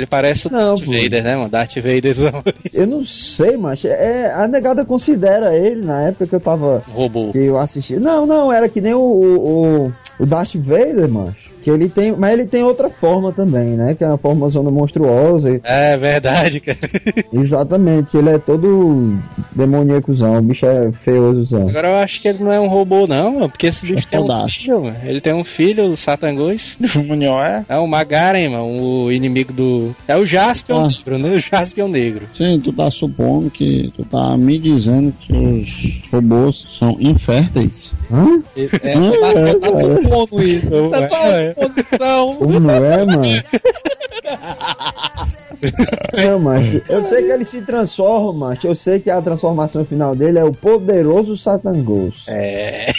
ele parece o
Não,
Darth
pô.
Vader, né, mano? Darth Vaderzão.
Eu não sei, mas é, a negada considera ele na época que eu tava.
robô.
Que eu assisti. Não, não, era que nem o, o, o- Darth Vader, mano. Que ele tem. Mas ele tem outra forma também, né? Que é uma forma zona monstruosa.
É verdade, cara.
Exatamente, ele é todo demoníacozão, o bicho é feiosozão.
Agora eu acho que ele não é um robô, não, mano, porque esse bicho
É
tem um filho, mano. Ele tem um filho, o Satangos.
Júnior é?
É o Magaren, mano, o inimigo do. É o Jaspion
Ah.
Negro, né? O Jaspion Negro.
Sim, tu tá supondo que. Tu tá me dizendo que os robôs são inférteis.
Hã?
É, tá, tá supondo isso. Tá
É.
suposição.
Como é, mano? Não, macho. Eu sei que ele se transforma, macho. Eu sei que a transformação final dele é o poderoso Satangos.
É.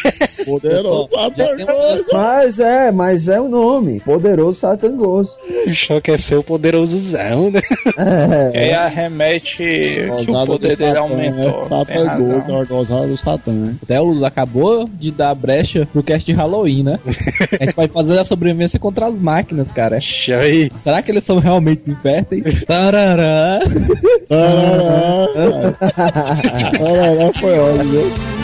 Poderoso Satan Ghost.
Mas é, mas é o nome. Poderoso Satan Ghost.
Que é ser o poderosozão, né?
É.
E aí arremete que o poder dele aumentou.
É, Satan. Ghost, é a gozada do Satã, né?
Até o acabou de dar brecha pro cast de Halloween, né? A gente vai fazer a sobrevivência contra as máquinas, cara.
Aí.
Será que eles são realmente inférteis? Tarará.
Tarará. Tarará foi ótimo,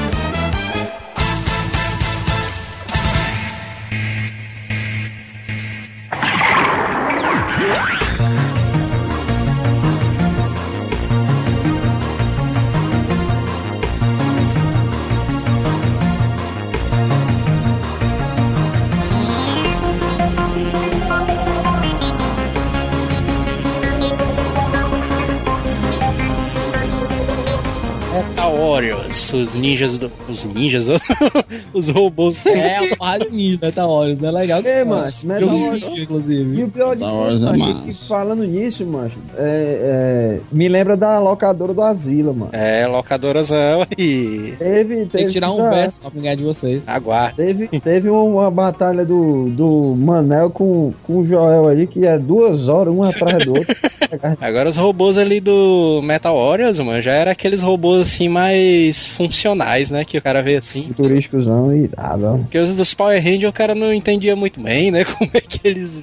Warriors, os ninjas do. Os ninjas, os robôs.
É, o Rádio Ninja, tá ótimo, não é legal?
É, macho, Metal Warriors-
inclusive.
E o pior de tudo,
é
macho, é que falando nisso, macho, é, é, me lembra da locadora do Asila, mano.
É, locadorazão e.
Teve,
Tem
teve,
que tirar um verso pra ganhar de vocês.
Aguarda.
Teve, teve uma batalha do, do Manel com, com o Joel aí, que é duas horas, um atrás do outro.
Agora os robôs ali do Metal Warriors, mano, já era aqueles robôs assim mais funcionais, né? Que o cara vê assim.
Futurísticozão irado. ó.
Porque os dos Power Rangers o cara não entendia muito bem, né? Como é que eles.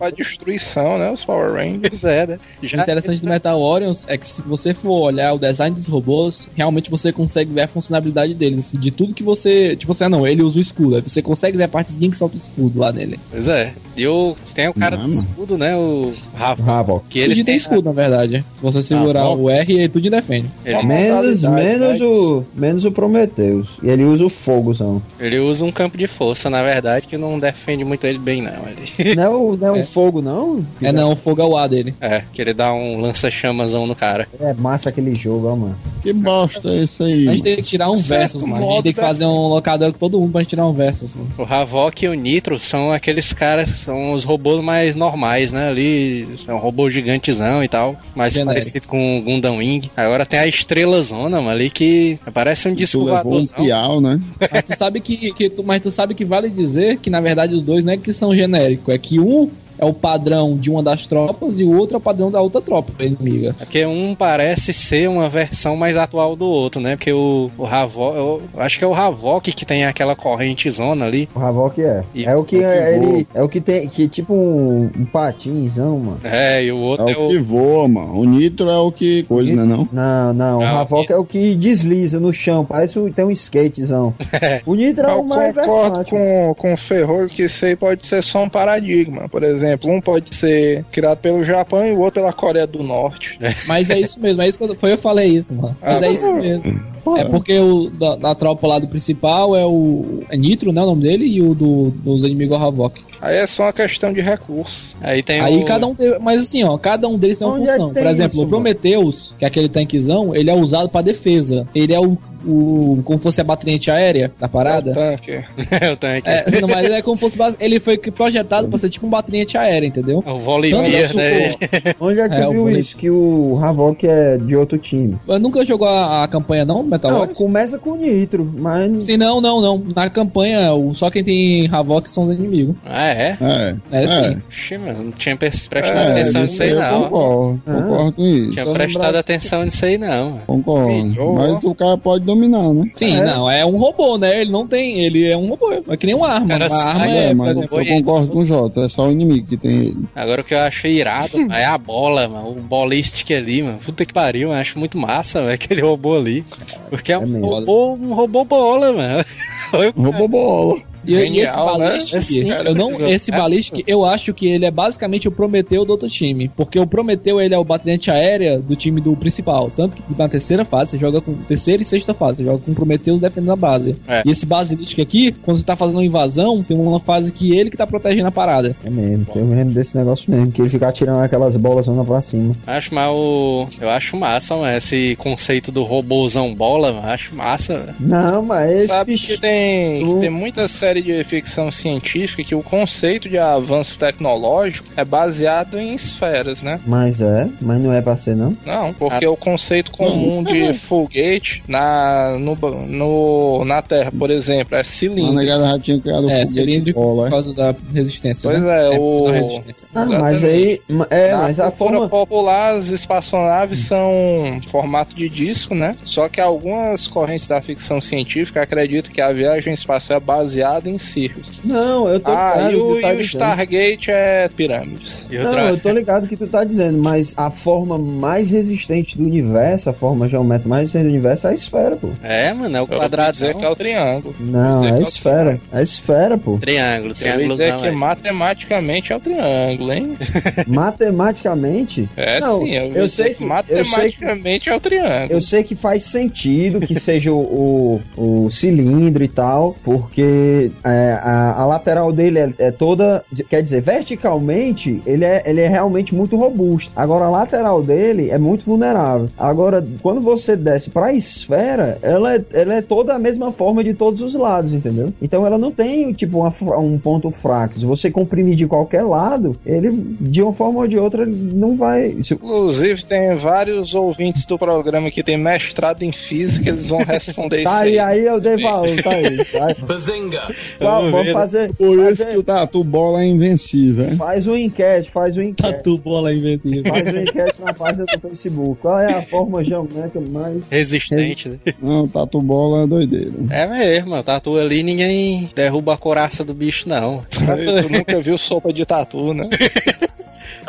A destruição, né? Os Power Rangers.
Pois é, né?
O interessante do Metal Warriors é que se você for olhar o design dos robôs, realmente você consegue ver a funcionalidade deles. assim, de tudo que você. Tipo assim, ah não, ele usa o escudo. Aí você consegue ver a partezinha que solta o escudo lá nele.
Pois é. E o, tem o cara
Não,
do escudo, né? O Rafa. Que ele
tem escudo, na verdade. Se você segurar
Ah,
o R, ele tudo defende.
Ele,
Menos,
modalidade,
menos, o, menos o Prometheus. E ele usa o fogozão.
ele usa um campo de força, na verdade, que não defende muito ele bem, não. Ele,
Não é o, não é
É.
o fogo, não?
É não, o fogo é o A dele.
é, que ele dá um lança-chamazão no cara.
É massa aquele jogo, ó, mano.
Que bosta é isso aí?
A gente tem que tirar um versus, mano. A gente tem que fazer um locador com todo mundo pra gente tirar um versus, mano.
O Havok e o Nitro são aqueles caras, são os robôs mais normais, né? Ali, é um robô gigantezão e tal, mais
Genérico.
parecido com o Gundam Wing. Agora tem a Estrela Zona, mano, ali que parece um disco
levou um piau, né?
Mas tu sabe que, que tu, mas tu sabe que vale dizer que na verdade os dois não é que são genéricos, é que um é o padrão de uma das tropas e o outro é o padrão da outra tropa inimiga.
Porque um parece ser uma versão mais atual do outro, né? Porque o, o Havok, eu acho que é o Havok que tem aquela corrente zona ali.
O Havok é.
E-
é o que é, ele. É o que tem. Que é tipo um, um patinzão, mano.
É, e o
É
outro é
o que
o.
voa, mano. O Nitro é o que coisa, né não?
Não, não. o
Não,
Havok é o que desliza no chão. Parece um, tem um skatezão. o Nitro é o mais
concordo
versátil.
com, com o Ferror que isso aí pode ser só um paradigma. Por exemplo, um pode ser criado pelo Japão e o outro pela Coreia do Norte.
Mas é isso mesmo, é isso que eu, foi eu que falei isso, mano. Mas
Ah,
é isso mesmo. É porque o da, da tropa lá do principal é o é Nitro, né, o nome dele, e o do, dos inimigos é Havok.
Aí é só uma questão de recurso.
Aí tem
Aí
o.
cada um tem, mas assim, ó, cada um deles tem uma
Onde é
função.
tem
Por exemplo,
isso,
o Prometheus, que é aquele tanquezão, ele é usado pra defesa. Ele é o, o como fosse a bateria antiaérea da parada.
Tanque.
eu tenho aqui.
É, não, mas ele é como fosse base- ele foi projetado pra ser tipo um bateria antiaérea, entendeu?
O Volibear,
Tanto
né?
Onde é que
É, o
viu
vôlei.
isso? Que o Havok é de outro time.
Eu nunca jogou a, a campanha não, Metal
Não, começa com o Nitro, mas.
Sim, não, não, não. Na campanha, o- só quem tem Havok são os inimigos.
Ah, é?
É.
É, sim.
Oxi, mano, não tinha pres- prestado
É,
atenção
isso
nisso aí,
eu
não.
concordo. Concordo com isso.
Tinha
Tô
prestado
lembrado.
atenção nisso aí, não.
Concordo. Mas o cara pode dominar, né?
Sim,
É.
não, é um robô, né? Ele não tem. Ele é um robô. É que nem uma arma.
Cara,
Uma arma é.
É, mas
por
eu
exemplo,
concordo com o Jota. É só o inimigo que tem ele.
Agora o que eu acho irado é a bola, mano. O ballistic ali, mano. Puta que pariu, eu acho muito massa, velho, aquele robô ali. Porque é um
É
robô, um robô bola, mano.
Roubou bola.
E, e esse
Genial, né?
Eu não, esse Ballistic, eu acho que ele é basicamente o Prometeu do outro time. Porque o Prometeu, ele é o batente aérea do time do principal. Tanto que na terceira fase, você joga com terceira e sexta fase, você joga com o Prometeu dependendo da base.
É.
E esse Basilistic aqui, quando você tá fazendo uma invasão, tem uma fase que ele que tá protegendo a parada.
É mesmo, eu me lembro desse negócio mesmo, que ele fica atirando aquelas bolas zona pra cima.
Acho mal o. Eu acho massa, mano. Esse conceito do robôzão bola, mano. Acho massa, velho.
Não, mas esse
Sabe
bicho.
que tem, que tem muita série série de ficção científica que o conceito de avanço tecnológico é baseado em esferas, né?
Mas é, mas não é pra ser, não.
Não, porque o conceito comum de foguete na, no, no- na Terra, por exemplo, é
A
cilindro.
negada já tinha criado
É, cilíndrico
bola,
por
é.
causa da resistência.
Pois
né?
é, o-
da resistência.
Ah, mas aí. É,
Na
mas a forma.
popular, as espaçonaves são formato de disco, né? Só que algumas correntes da ficção científica acreditam que a viagem espacial é baseada em círculos.
Não, eu tô
Ah,
ligado
e
que
o,
tu tá
e o
dizendo.
Stargate é pirâmides.
E
Não,
outra-
eu tô ligado que tu tá dizendo, mas a forma mais resistente do universo, a forma geométrica mais resistente do universo é a esfera, pô.
É, mano, é o
Eu vou
quadradão.
dizer que é o triângulo.
Não, é
que
a
é
esfera. É a esfera, pô.
Triângulo,
Eu
triângulo.
dizer que matematicamente é o triângulo, hein?
Matematicamente.
É
Não,
sim, eu,
eu sei que-
matematicamente é o triângulo.
Eu sei que faz sentido que seja o, o, o cilindro e tal, porque é, a, a lateral dele é, é toda. Quer dizer, verticalmente ele é, ele é realmente muito robusto. Agora a lateral dele é muito vulnerável. Agora, quando você desce para a esfera, ela é, ela é toda a mesma forma de todos os lados, entendeu? Então ela não tem tipo uma um ponto fraco. Se você comprimir de qualquer lado, ele de uma forma ou de outra não vai. se-
Inclusive, tem vários ouvintes do programa que tem mestrado em física, eles vão responder
Tá
isso
aí, aí eu dei valor, tá aí. Vai.
Bazinga!
Vamos, vamos fazer.
Por isso
fazer-
que o Tatu Bola é invencível, é?
Faz uma enquete, faz uma enquete.
Tatu bola inventiva.
Faz uma enquete na página do Facebook. Qual é a forma geométrica mais.
Resistente, né?
Não, o Tatu Bola é doideira.
É mesmo, mano. Tatu ali ninguém derruba a coraça do bicho, não.
Tu nunca viu sopa de tatu, né?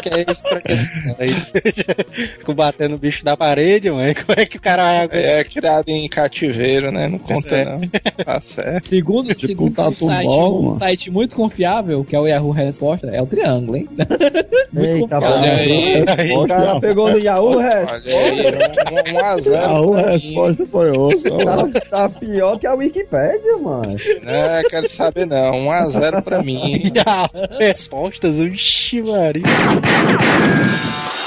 Que é isso pra que aí Fico batendo o bicho da parede, mano. Como é que o cara vai aguentar?
É criado em cativeiro, né? Não conta,
é.
não. Tá certo.
Segundo,
Tipo
segundo
um tatu
um, site,
ball,
um site muito confiável, que é o Yahoo Resposta, é o Triângulo, hein? muito
Eita,
confiável.
Olha aí.
O cara pegou no Yahoo Resposta.
Olha aí, um, um mim.
resposta foi osso.
Tá, tá pior que a Wikipédia, mano.
Não, quero saber não. Um a zero pra mim.
Respostas, oxi, Maria. うん。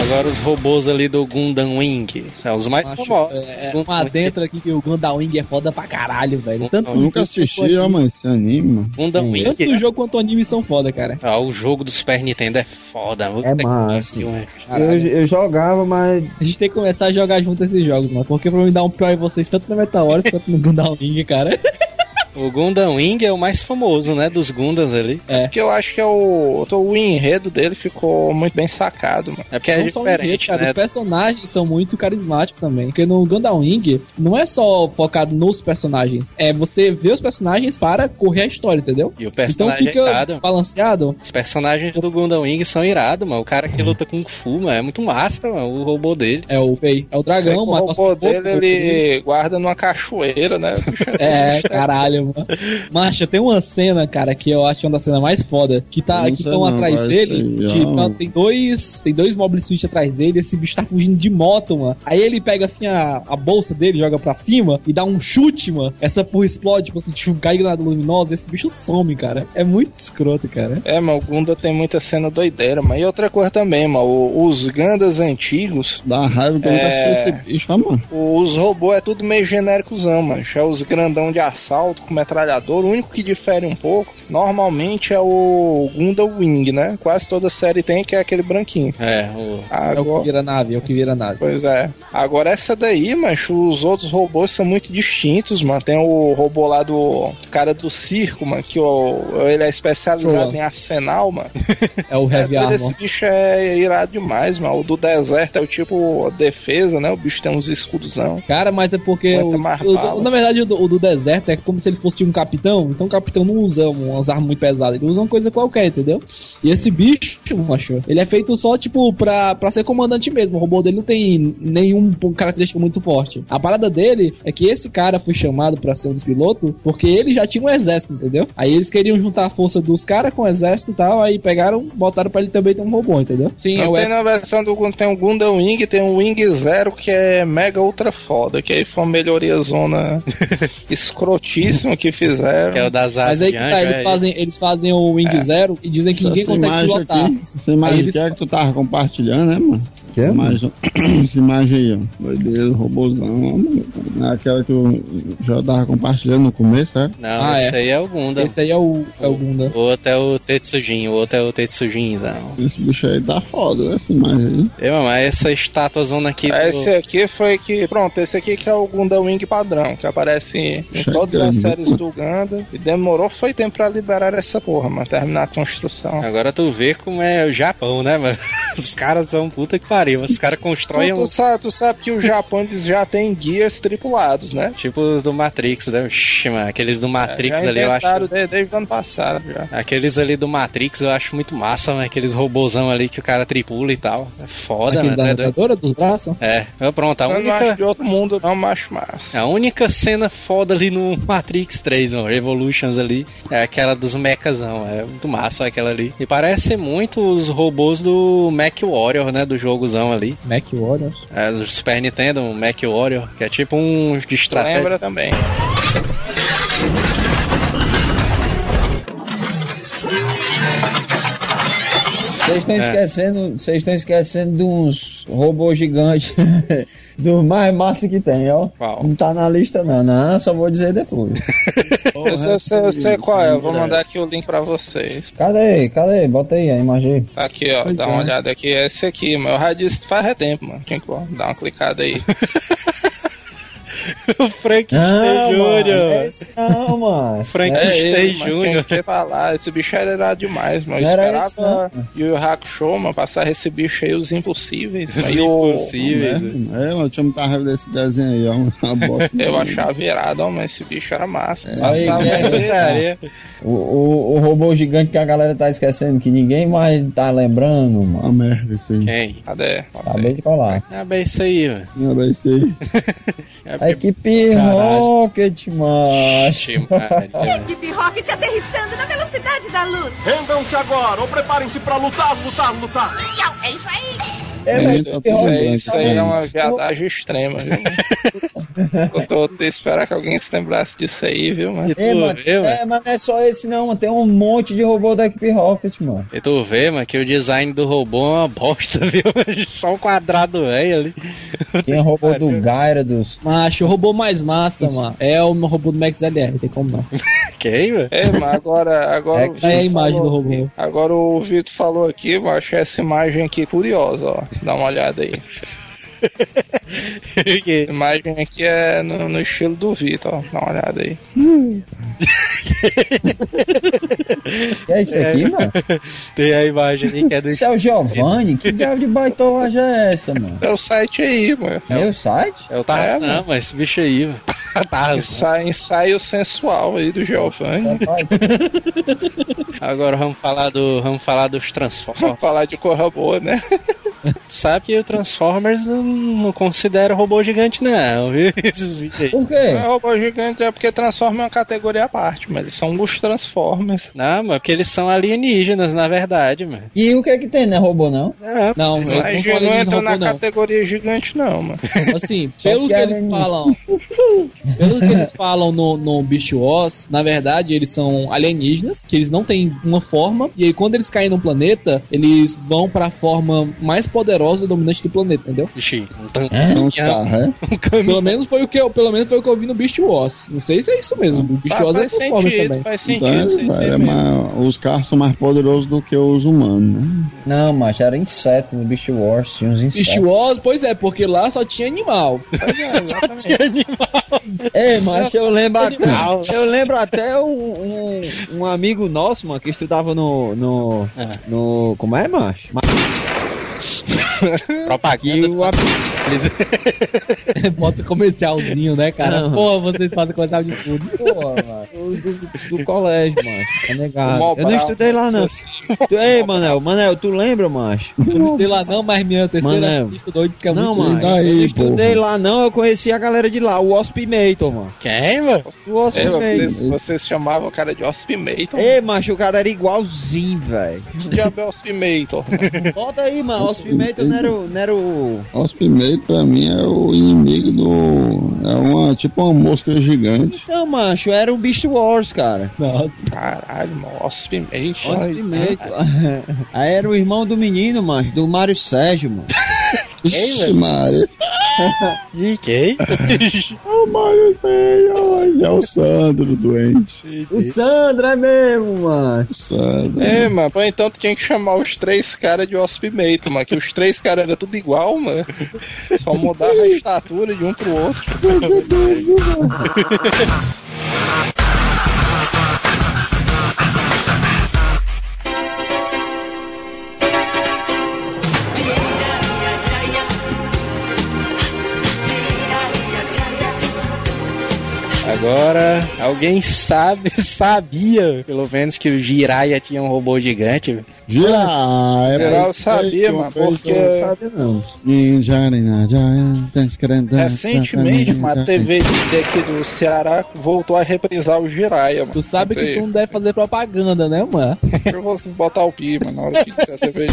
Agora os robôs ali do Gundam Wing. São os mais
Acho,
famosos.
é,
Gundam
um
Wing.
adentro aqui que o Gundam Wing é foda pra caralho, velho. Tanto
Eu nunca assisti, ó, mano, esse anime, mano.
Gundam Wing.
Tanto o jogo quanto o anime são foda, cara.
Ah, o jogo do Super Nintendo é foda.
É massa. Eu, eu jogava, mas.
A gente tem que começar a jogar junto esses jogos, mano. Porque pra me dar um pior em vocês, tanto no Metal Wars quanto no Gundam Wing, cara.
O Gundam Wing é o mais famoso, né? Dos Gundams ali.
É.
Que eu acho que é o, o enredo dele ficou muito bem sacado, mano.
É porque é
não só o enredo,
diferente,
cara,
né?
Os personagens são muito carismáticos também. Porque no Gundam Wing não é só focado nos personagens. É você ver os personagens para correr a história, entendeu?
E o
Então
personagem
fica
é irado.
balanceado.
Os personagens do Gundam Wing são irados, mano. O cara que luta com Fu, mano, é muito massa, mano. O robô dele.
É o, é o dragão,
que o robô dele, ele guarda numa cachoeira, né?
É, caralho, mano. Macha, tem uma cena, cara, que eu acho uma das cenas mais foda. Que tá,
Não
que estão
não,
atrás dele. Tipo, tem dois. Tem dois Mobile Suit atrás dele. Esse bicho tá fugindo de moto, mano. Aí ele pega assim a, a bolsa dele, joga pra cima e dá um chute, mano. Essa porra explode, tipo assim, tipo, cai granada luminosa. Esse bicho some, cara. É muito escroto, cara.
É, mano, o Gunda tem muita cena doideira, mas e outra coisa também, mano, os Gandas antigos,
Dá raiva que eu nunca
É.
esse bicho, ó, mano.
os robôs é tudo meio genéricozão, mano. É os grandão de assalto com metralhador. O único que difere um pouco, normalmente é o Gunda Wing, né? Quase toda série tem, que é aquele branquinho.
É, o...
É o que
Agora,
vira nave, é o que vira nave.
Pois é. Agora essa daí, macho, os outros robôs são muito distintos, mano. Tem o robô lá do cara do circo, mano, que o, ele é especializado
Show.
em arsenal, mano.
É o
É,
Heavy Armor.
esse bicho é irado demais, mano. O do deserto é o tipo defesa, né? O bicho tem uns escudozão.
Cara, mas é porque. O- o- na verdade, o do, o do deserto é como se ele fosse um capitão. Então o capitão não usa umas armas muito pesadas. Ele usa uma coisa qualquer, entendeu? E esse bicho, macho, ele é feito só, tipo, pra, pra ser comandante mesmo. O robô dele não tem nenhum característica muito forte. A parada dele é que esse cara foi chamado pra ser um dos pilotos porque ele já tinha um exército, entendeu? Aí eles queriam juntar a força dos caras com o exército e tal. Aí pegaram, botaram pra ele também ter um robô, entendeu? Sim, é
Não
o
tem na versão do tem o Gundam Wing, tem o Wing Zero que é mega ultra foda, que aí foi uma melhoria zona escrotíssima que fizeram.
Que é o das
Mas aí que tá, eles
é
fazem, eles fazem o Wing Zero e dizem que ninguém consegue pilotar.
aqui, essa imagem
eles
aqui é que tu tava compartilhando, né, mano?
Que é?
Imagem, essa imagem aí, ó. Doideira, robôzão. ó, Aquela que eu já tava compartilhando no começo, é?
Não,
Ah,
esse
é.
aí é o Gundam.
Esse aí é o, é o Gunda.
O outro é o Tetsujin, o outro é o Tetsujinzão.
Esse bicho aí tá foda, né? Essa imagem aí.
Eu, mas essa estátua zona aqui do...
Esse aqui foi que. Pronto, esse aqui que é o Gundam Wing padrão, que aparece em, todas as séries do Gundam. E demorou foi tempo pra liberar essa porra, mano. Terminar a construção.
Agora tu vê como é o Japão, né, mano? Os caras são puta que pariu. Os caras constroem
Tu, tu
um...
sabe, tu sabe que o Japão eles já tem guias tripulados, né?
Tipo os do Matrix, né? Oxi, mano, aqueles do Matrix
já
ali eu acho...
desde, desde o ano passado já.
Aqueles ali do Matrix eu acho muito massa, mano. Aqueles robôzão ali que o cara tripula e tal. É foda,
Aquele
né?
da
é
nadadora dos braços?
É, é, pronto, a
Eu não acho
única...
de outro mundo, não acho massa.
A única cena foda ali no Matrix 3, mano, Revolutions ali, é aquela dos mechazão, é muito massa aquela ali. E parece muito os robôs do Mac Warrior, né, do jogozão ali.
Mac Warriors.
É, do Super Nintendo, um Mac Warrior, que é tipo um de estratégia.
Lembra também.
Vocês estão
É.
esquecendo, vocês estão esquecendo de uns robôs gigantes do mais massa que tem, ó.
Qual?
Não tá na lista não, não, só vou dizer depois.
Eu sei, eu sei, eu sei qual é, eu vou mandar aqui o link pra vocês.
Cadê? Cadê? Bota aí a imagem. aí.
Aqui, ó,
Pois
dá
é.
uma olhada aqui. É esse aqui, mano. Eu já disse faz tempo, mano. Tinha que dar uma clicada aí.
o Frank
Não, mano,
Jr.
é esse não, mano.
Frank
É
Stay
ele, mano,
Jr.
Falar. Esse bicho era irado demais, mano. Eu
era
esperava e o Hakusho, mano, passar esse bicho aí, os impossíveis.
Os impossíveis.
É, mano, tinha muita raiva desse desenho aí, ó. Uma bosta.
Eu achava irado, ó, mas esse bicho era massa.
Aí,
Passava
é,
ele,
Putaria.
O, o, o robô gigante que a galera tá esquecendo, que ninguém mais tá lembrando, mano.
Uma merda isso aí.
Quem?
Cadê?
Acabei de falar.
Ah, bem isso aí, mano.
Não era isso aí.
É
A equipe
Caralho.
Rocket, macho.
Equipe Rocket aterrissando na velocidade da luz.
Rendam-se agora ou preparem-se pra lutar, lutar, lutar.
É isso aí.
É,
É,
velho,
Isso aí, isso aí é uma viadagem extrema, viu? Eu tô esperando que alguém se lembrasse disso aí, viu, mano?
É, mano,
vê,
é, mas não é só esse não, mano. Tem um monte de robô da equipe Rocket, mano.
E tu vê, mano, que o design do robô é uma bosta, viu? Só um quadrado velho ali.
Tem o robô do Gyarados.
Macho, o robô mais massa, mano. É o robô do Max LR, tem como não.
Quem, mano?
É, mas agora, agora
É,
aí a imagem
falou
do robô.
Agora o Vitor falou aqui, achei essa imagem aqui curiosa, ó. Dá uma olhada aí.
Que-
A imagem aqui é no, no estilo do Vitor, ó. Dá uma olhada aí.
Que é isso aqui, mano?
Tem a imagem ali que é do.
Isso é o Giovanni? Que diabo de baitolagem é essa, mano?
É o site aí, mano.
Meu site?
É o Tarzan,
É,
mano, esse bicho aí, mano. Tarzan.
Ensaio, ensaio sensual aí do Giovanni.
Agora vamos falar do. Vamos falar dos Transformers.
Vamos falar de corra boa, né?
Sabe que o Transformers não, não considera robô gigante, não, viu? Esses bichos aí.
Por
Não
quê?
é robô gigante, é porque transforma é uma categoria à parte, mas eles são os Transformers.
Não, mas porque eles são alienígenas, na verdade, mano.
E o que é que tem, né? Robô não?
Não,
Não, eu
Mas
não
não
falei de
entra
robô,
na
não.
categoria gigante, não, mano.
Assim, pelo
que
que
é
eles
alienígena.
falam, pelo que eles falam no, no Beast Wars, na verdade eles são alienígenas, que eles não têm uma forma, e aí quando eles caem num planeta, eles vão pra forma mais poderosa e dominante do planeta, entendeu?
Ixi, um.
São os carros, é?
Um caminho.
Pelo menos foi o que eu, pelo menos foi o que eu vi no Beast Wars. Não sei se é isso mesmo. O Beast Wars é
faz
Transformers
sentido,
também.
faz
Então,
sentido. sim,
é, é mais- os carros são mais poderosos do que os humanos, né?
Não, macho, era inseto no Beast Wars, tinha uns
Beast
insetos.
Wars, pois é, porque lá só tinha animal.
Ei, macho, eu lembro até, eu lembro até um, um, um amigo nosso, mano, que estudava no, no,
É.
no, como é, macho? Que
Propaganda.
o,
Bota comercialzinho, né, cara?
Não.
Porra, vocês fazem comercial de tudo.
Porra, mano, do, do colégio, mano, tá negado. Eu não estudei lá, não. Tu, ei, Manel, Manel, tu lembra, macho?
Eu não estudei lá não, mas minha terceira
Mano,
estudou e disse que é
Não,
muito
mano,
daí,
eu não estudei
porra?
lá, não, eu conheci a galera de lá, o Ospimator, mano.
Quem, mano?
O Ospimator.
É, vocês, vocês chamavam o cara de Ospimator.
Ei, macho, o cara era igualzinho, velho.
Que diabo é Ospimator?
Bota aí, mano, o Ospimator não era, o- não era o...
Ospimate pra mim é o inimigo do. É uma tipo uma mosca gigante.
Não, macho, era o Beast Wars, cara.
Nossa,
Caralho, mano, Ospimator.
Ospimator. Aí era o irmão do menino, macho, do Mário Sérgio, mano.
Ixi, Maria.
E quem?
Ô, Mário, sei, ó, é o Sandro doente.
O Sandro é mesmo, mano.
O Sandro.
É, mano, pô, então tu tinha que chamar os três caras de Waspmate, mano, que os três caras eram tudo igual, mano. Só mudava a estatura de um pro outro.
Agora, alguém sabe, sabia, pelo menos, que o Jiraiya tinha um robô gigante?
Girar, é
Geral sabia, mano, porque
Não sabe não.
Recentemente uma TV aqui do Ceará voltou a reprisar o Jiraiya, mano.
Tu sabe que tu não deve fazer propaganda, né, mano?
Eu vou botar o pi, mano, na hora que a TV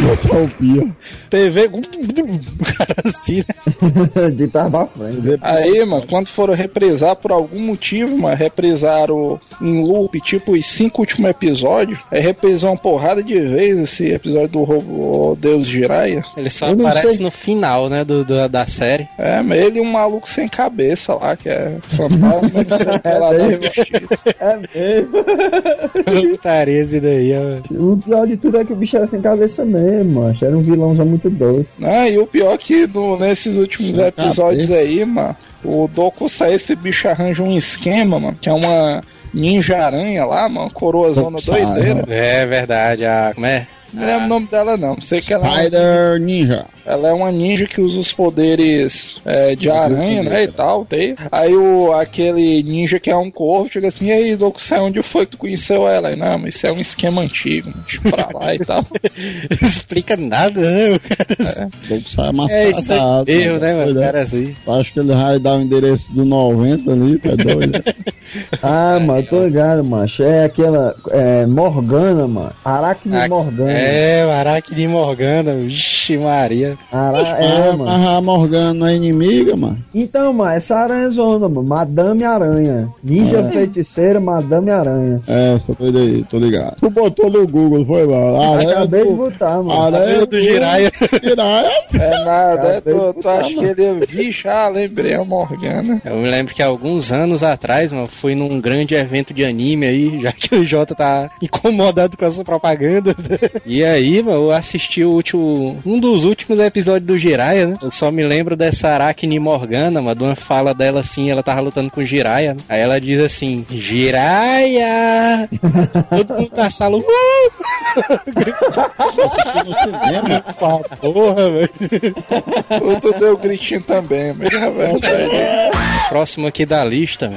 Botar o pia.
TV. Cara, assim, né?
De pra frente.
Aí, mano, quando foram reprisar por algum motivo, mano, reprisaram em loop, tipo, os cinco últimos episódios. Aí reprisou uma porrada de vezes esse episódio do robô Deus Jiraiya.
Ele só aparece
sei.
no final, né, do, do- da série.
É, mas ele e um maluco sem cabeça lá, que é fantasma, que justiça.
É mesmo.
Putaria esse daí, ó.
O pior de tudo é que o bicho era sem cabeça mesmo, macho. Era um vilãozão muito doido.
Ah, e o pior que no- nesses últimos episódios aí, mano, o Doku sai, esse bicho arranja um esquema, mano, que é uma ninja aranha lá, mano, coroazona
Sai,
doideira.
É verdade, a. Como é?
Não lembro o nome dela não, sei que ela é, uma,
Spider Ninja.
ela é uma ninja que usa os poderes é, de aranha, né, e tal, tem. Aí o, aquele ninja que é um corvo chega assim, e aí, Doku, sai onde foi que tu conheceu ela? Aí, não, mas isso é um esquema antigo, deixa pra lá e tal.
Explica nada, né? O cara.
Todo sai matado.
É isso é erro, né, mano? O cara assim.
Acho que ele vai dar o endereço do 90 ali, tá doido?
Ah, mano, tô ligado, macho. É aquela é, Morgana, mano. Aracne Morgana.
É, o Aracne Morgana. Vixe, Maria.
Ara... É, mano.
a Morgana não é inimiga, mano.
Então, mano, essa aranhazona, mano. Madame Aranha. Ninja
Ah.
feiticeira, Madame Aranha.
É, só doido aí, tô ligado. Tu botou no Google, foi, mano? Aranha
Acabei de botar, mano.
Aranha
do Jiraiya.
Jiraiya.
É nada, é,
Acabei de
tu, tu
botar,
acha que ele é bicho? Ah, lembrei, é a Morgana.
Eu me lembro que alguns anos atrás, mano, fui num grande evento de anime aí, já que o Jota tá incomodado com essa propaganda. E aí, mano, eu assisti o último, um dos últimos episódios do Jiraiya, né? Eu só me lembro dessa Aracne Morgana, mano, de uma fala dela assim, ela tava lutando com o Jiraiya. né? Aí ela diz assim, Jiraiya! Todo mundo na sala, uh!
no cinema.
Porra, velho.
Tu deu gritinho também, mas é verdade.
Próximo aqui da lista,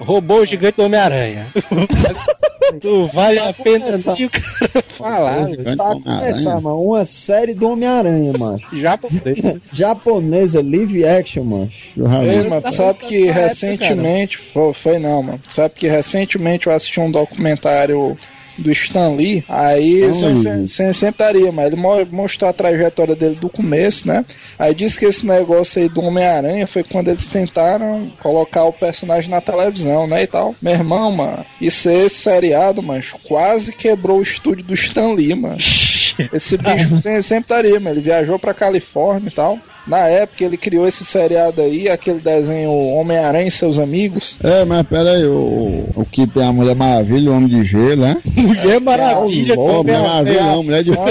mano. Robô gigante do Homem-Aranha. Não vale a pena nem o cara falar,
Tá
Homem-Aranha.
começar, mano. Uma série do Homem-Aranha.
Já postei.
Japonesa, live action,
vi.
Ei, mano,
Tá
sabe que
época,
recentemente. Foi, foi não, mano. Sabe que recentemente eu assisti um documentário do Stan Lee. Aí sem, sem sempre estaria, mas ele mo- mostrou a trajetória dele do começo, né? Aí disse que esse negócio aí do Homem-Aranha foi quando eles tentaram colocar o personagem na televisão, né? E tal. Meu irmão, mano, isso esse seriado, mas quase quebrou o estúdio do Stan Lee, mano. Esse bicho sem- sempre estaria, mas ele viajou pra Califórnia e tal. Na época ele criou esse seriado aí, aquele desenho Homem-Aranha e seus amigos.
É, mas pera aí, o, o que tem a Mulher Maravilha, o Homem de Gelo, né?
Mulher Maravilha
Ô,
com
Mulher Maravilha não, Mulher de Fogo.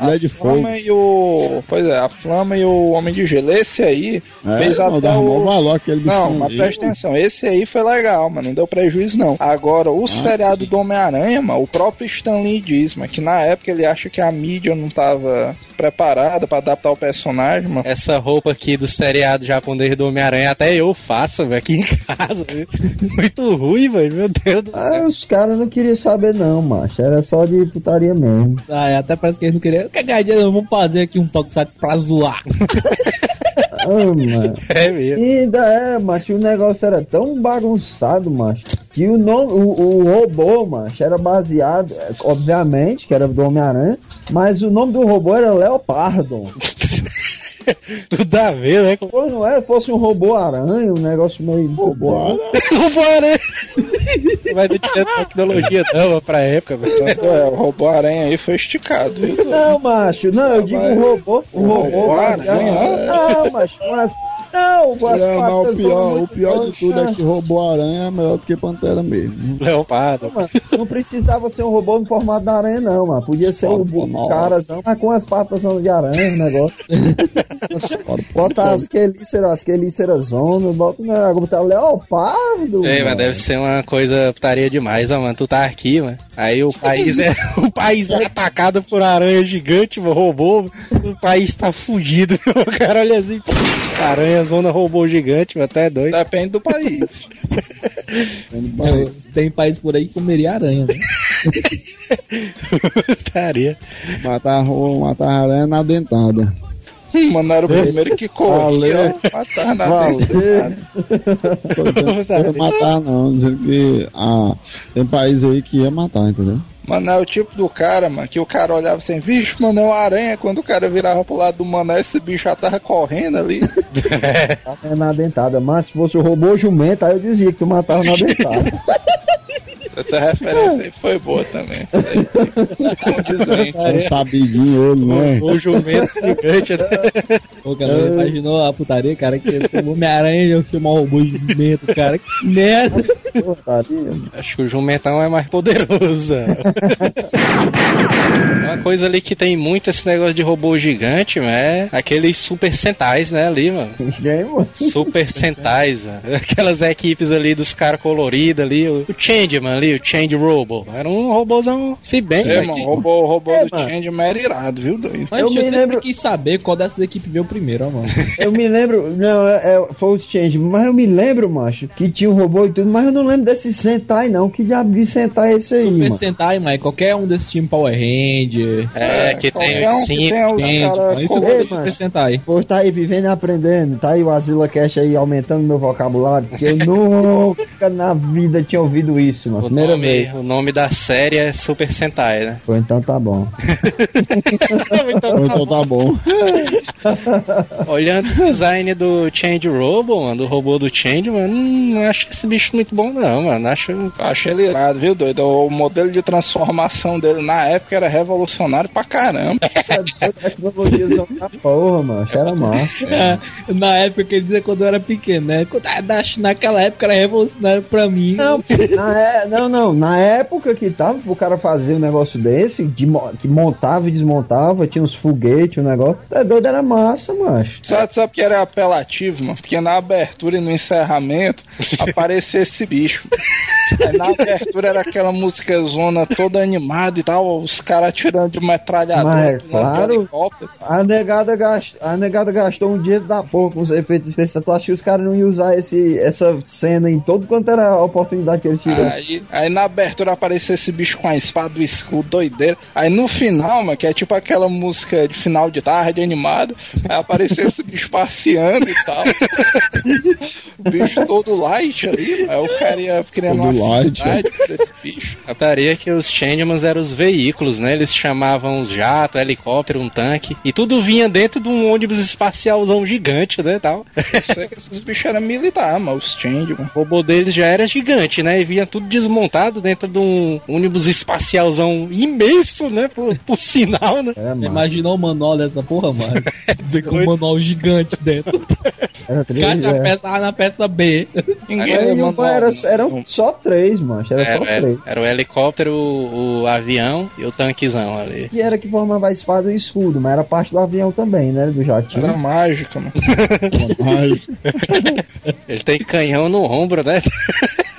Mulher de
A
Fogo.
Flama e o. Pois é, a Flama e o Homem de Gelo. Esse aí
É,
fez
não,
até
dá mó
o.
valor aquele
Não, mas presta atenção, esse aí foi legal, mano. Não deu prejuízo, não. Agora, o seriado do Homem-Aranha, mano, o próprio Stan Lee diz, mano, que na época ele acha que a mídia não tava preparada pra adaptar o personagem, mano.
Essa roupa aqui do seriado japonês do Homem-Aranha, até eu faço, velho, aqui em casa. velho. Muito ruim, velho. Meu Deus do
Ah,
céu.
os caras não queriam saber, não, macho. Era só de putaria mesmo.
Ah, é, até parece que eles não queriam. Qualquer dia vamos fazer aqui um toque satis pra zoar.
Ah, mano.
É mesmo.
E ainda é, macho, o negócio era tão bagunçado, macho, que o nome, o, o robô, macho, era baseado, obviamente, que era do Homem-Aranha, mas o nome do robô era Leopardo.
Tudo a ver, né?
Pô, não é? Fosse um robô aranha, um negócio meio. Robô aranha?
Robô aranha. Mas não tinha tecnologia não pra época, velho.
É, o robô aranha aí foi esticado. viu?
Não, macho, não, eu digo um robô. Um robô.
robô
baseado-
aranha?
Não, macho, com as. Não, com as
Não, não, o
patas
pior, o pior de tudo é que robô aranha é melhor do que pantera mesmo.
Leopardo.
Mano, Não precisava ser um robô no formato da aranha, não, mano. Podia ser um
Robô,
carazão, mas com as patas de aranha, o negócio. bota as quelíceras, as quelíceras zona, bota né, agora tá leopardo.
Ei, mas deve ser uma coisa putaria demais, ó, mano. Tu tá aqui, mano. Aí o país é, o país é atacado por aranha gigante, mano, robô. O país tá fugido, meu cara. Olha assim. Aranha, zona robô gigante, mano. Até doido.
Depende do país.
É, Tem país por aí que comeria aranha, né?
Estaria.
Matar, matar aranha na dentada.
Mano, era o primeiro que corria. Matar na
Valeu.
dentada.
Não ia matar não, que ah, tem país aí que ia matar, entendeu?
Mano, é o tipo do cara, mano, que o cara olhava assim, vixe, mano, é uma aranha. Quando o cara virava pro lado do mano, esse bicho já tava correndo ali.
É na dentada, mas se fosse o robô jumento, aí eu dizia que tu matava na dentada.
Essa referência aí foi boa também. Condizente.
Um sabidinho ele, né?
O jumento gigante, né?
Pô, cara, imaginou a putaria, cara, que o Homem-Aranha ia chamar o robô de jumento, cara. Que merda!
Putaria.
Acho que o jumentão é mais poderoso. Uma coisa ali que tem muito esse negócio de robô gigante, mano, é aqueles super sentais, né, ali, mano.
Mano?
Super sentais, mano. Aquelas equipes ali dos caras coloridos ali, o o Changeman ali, o Change Robo. Era um robôzão, se bem,
É, mano,
que-
o robô, o robô
É,
do
mano.
Changeman era irado, viu, doido?
Mas
Eu
eu,
me
sempre
lembro-
quis saber qual dessas equipes veio primeiro, ó, mano.
Eu me lembro, não, é, é, foi os Change, mas eu me lembro, macho, que tinha um robô e tudo, mas eu não lembro desse Sentai, não. Que diabo de Sentai é esse aí,
Super
mano?
Sentai, mas qualquer um desses times Power Ranger,
É, que tem os
um
cinco.
Change, isso
Ei,
é
mano.
Super Sentai.
Pô, tá aí vivendo e aprendendo, tá aí o Azila Cash aí aumentando meu vocabulário, porque eu nunca na vida tinha ouvido isso, mano.
O
Primeira
nome, o nome da série é Super Sentai, né?
Pô, então tá bom.
Então tá bom.
Olhando o design do Change Robo, mano, do robô do Change, mano, não acho esse bicho muito bom, não, mano. Acho.
Achei ele irado, viu, doido? O modelo de transformação dele na época era revolucionário pra caramba.
Da porra, mano. Era massa.
É, na época que ele dizia quando eu era pequeno, né? Quando- ah, Naquela época era revolucionário pra mim.
Não, na é- não, não. Na época que tava pro cara fazer um negócio desse, de que montava e desmontava, tinha uns foguetes, um negócio. É doido, era massa, macho.
Sabe, sabe que era apelativo, mano? Porque na abertura e no encerramento aparecia esse bicho. Aí na abertura era aquela música zona toda animada e tal, os caras atirando de metralhadora,
é
pulando de
claro.
helicóptero.
A negada, gast... a negada gastou um dinheiro da porra com os efeitos especiais. Tu acha que os caras não iam usar esse, essa cena em todo quanto era a oportunidade que eles tiraram?
Aí, aí na abertura aparecia esse bicho com a espada, o escudo, doideira. Aí no final, mano, que é tipo aquela música de final de tarde animada, aí aparecia esse bicho passeando e tal. o bicho todo light ali, aí o cara ia criando
Todo
uma
light,
afinidade por esse bicho.
A tarefa que os Changemans eram os veículos, né? Eles chamavam os jato, helicóptero, um tanque. E tudo vinha dentro de um ônibus espacialzão gigante, né? Tal.
Eu sei que esses bichos eram militar, mas os change, mano.
O robô deles já era gigante, né? E vinha tudo desmontado dentro de um ônibus espacialzão imenso, né? Por, por sinal, né?
Era.
Imaginou o manual dessa porra, mano. Vem com um manual gigante dentro.
Era três,
Caixa
é.
peça A na peça B.
Ninguém o nome,
era,
né?
eram só três, macho. Era só
Era, era,
três.
era o helicóptero, o, o avião e o tanquezão ali.
Que era que formava a espada e o escudo, mas era parte do avião também, né? Do jatinho.
Era mágica, mano.
Ai,
Ele tem canhão no ombro, né?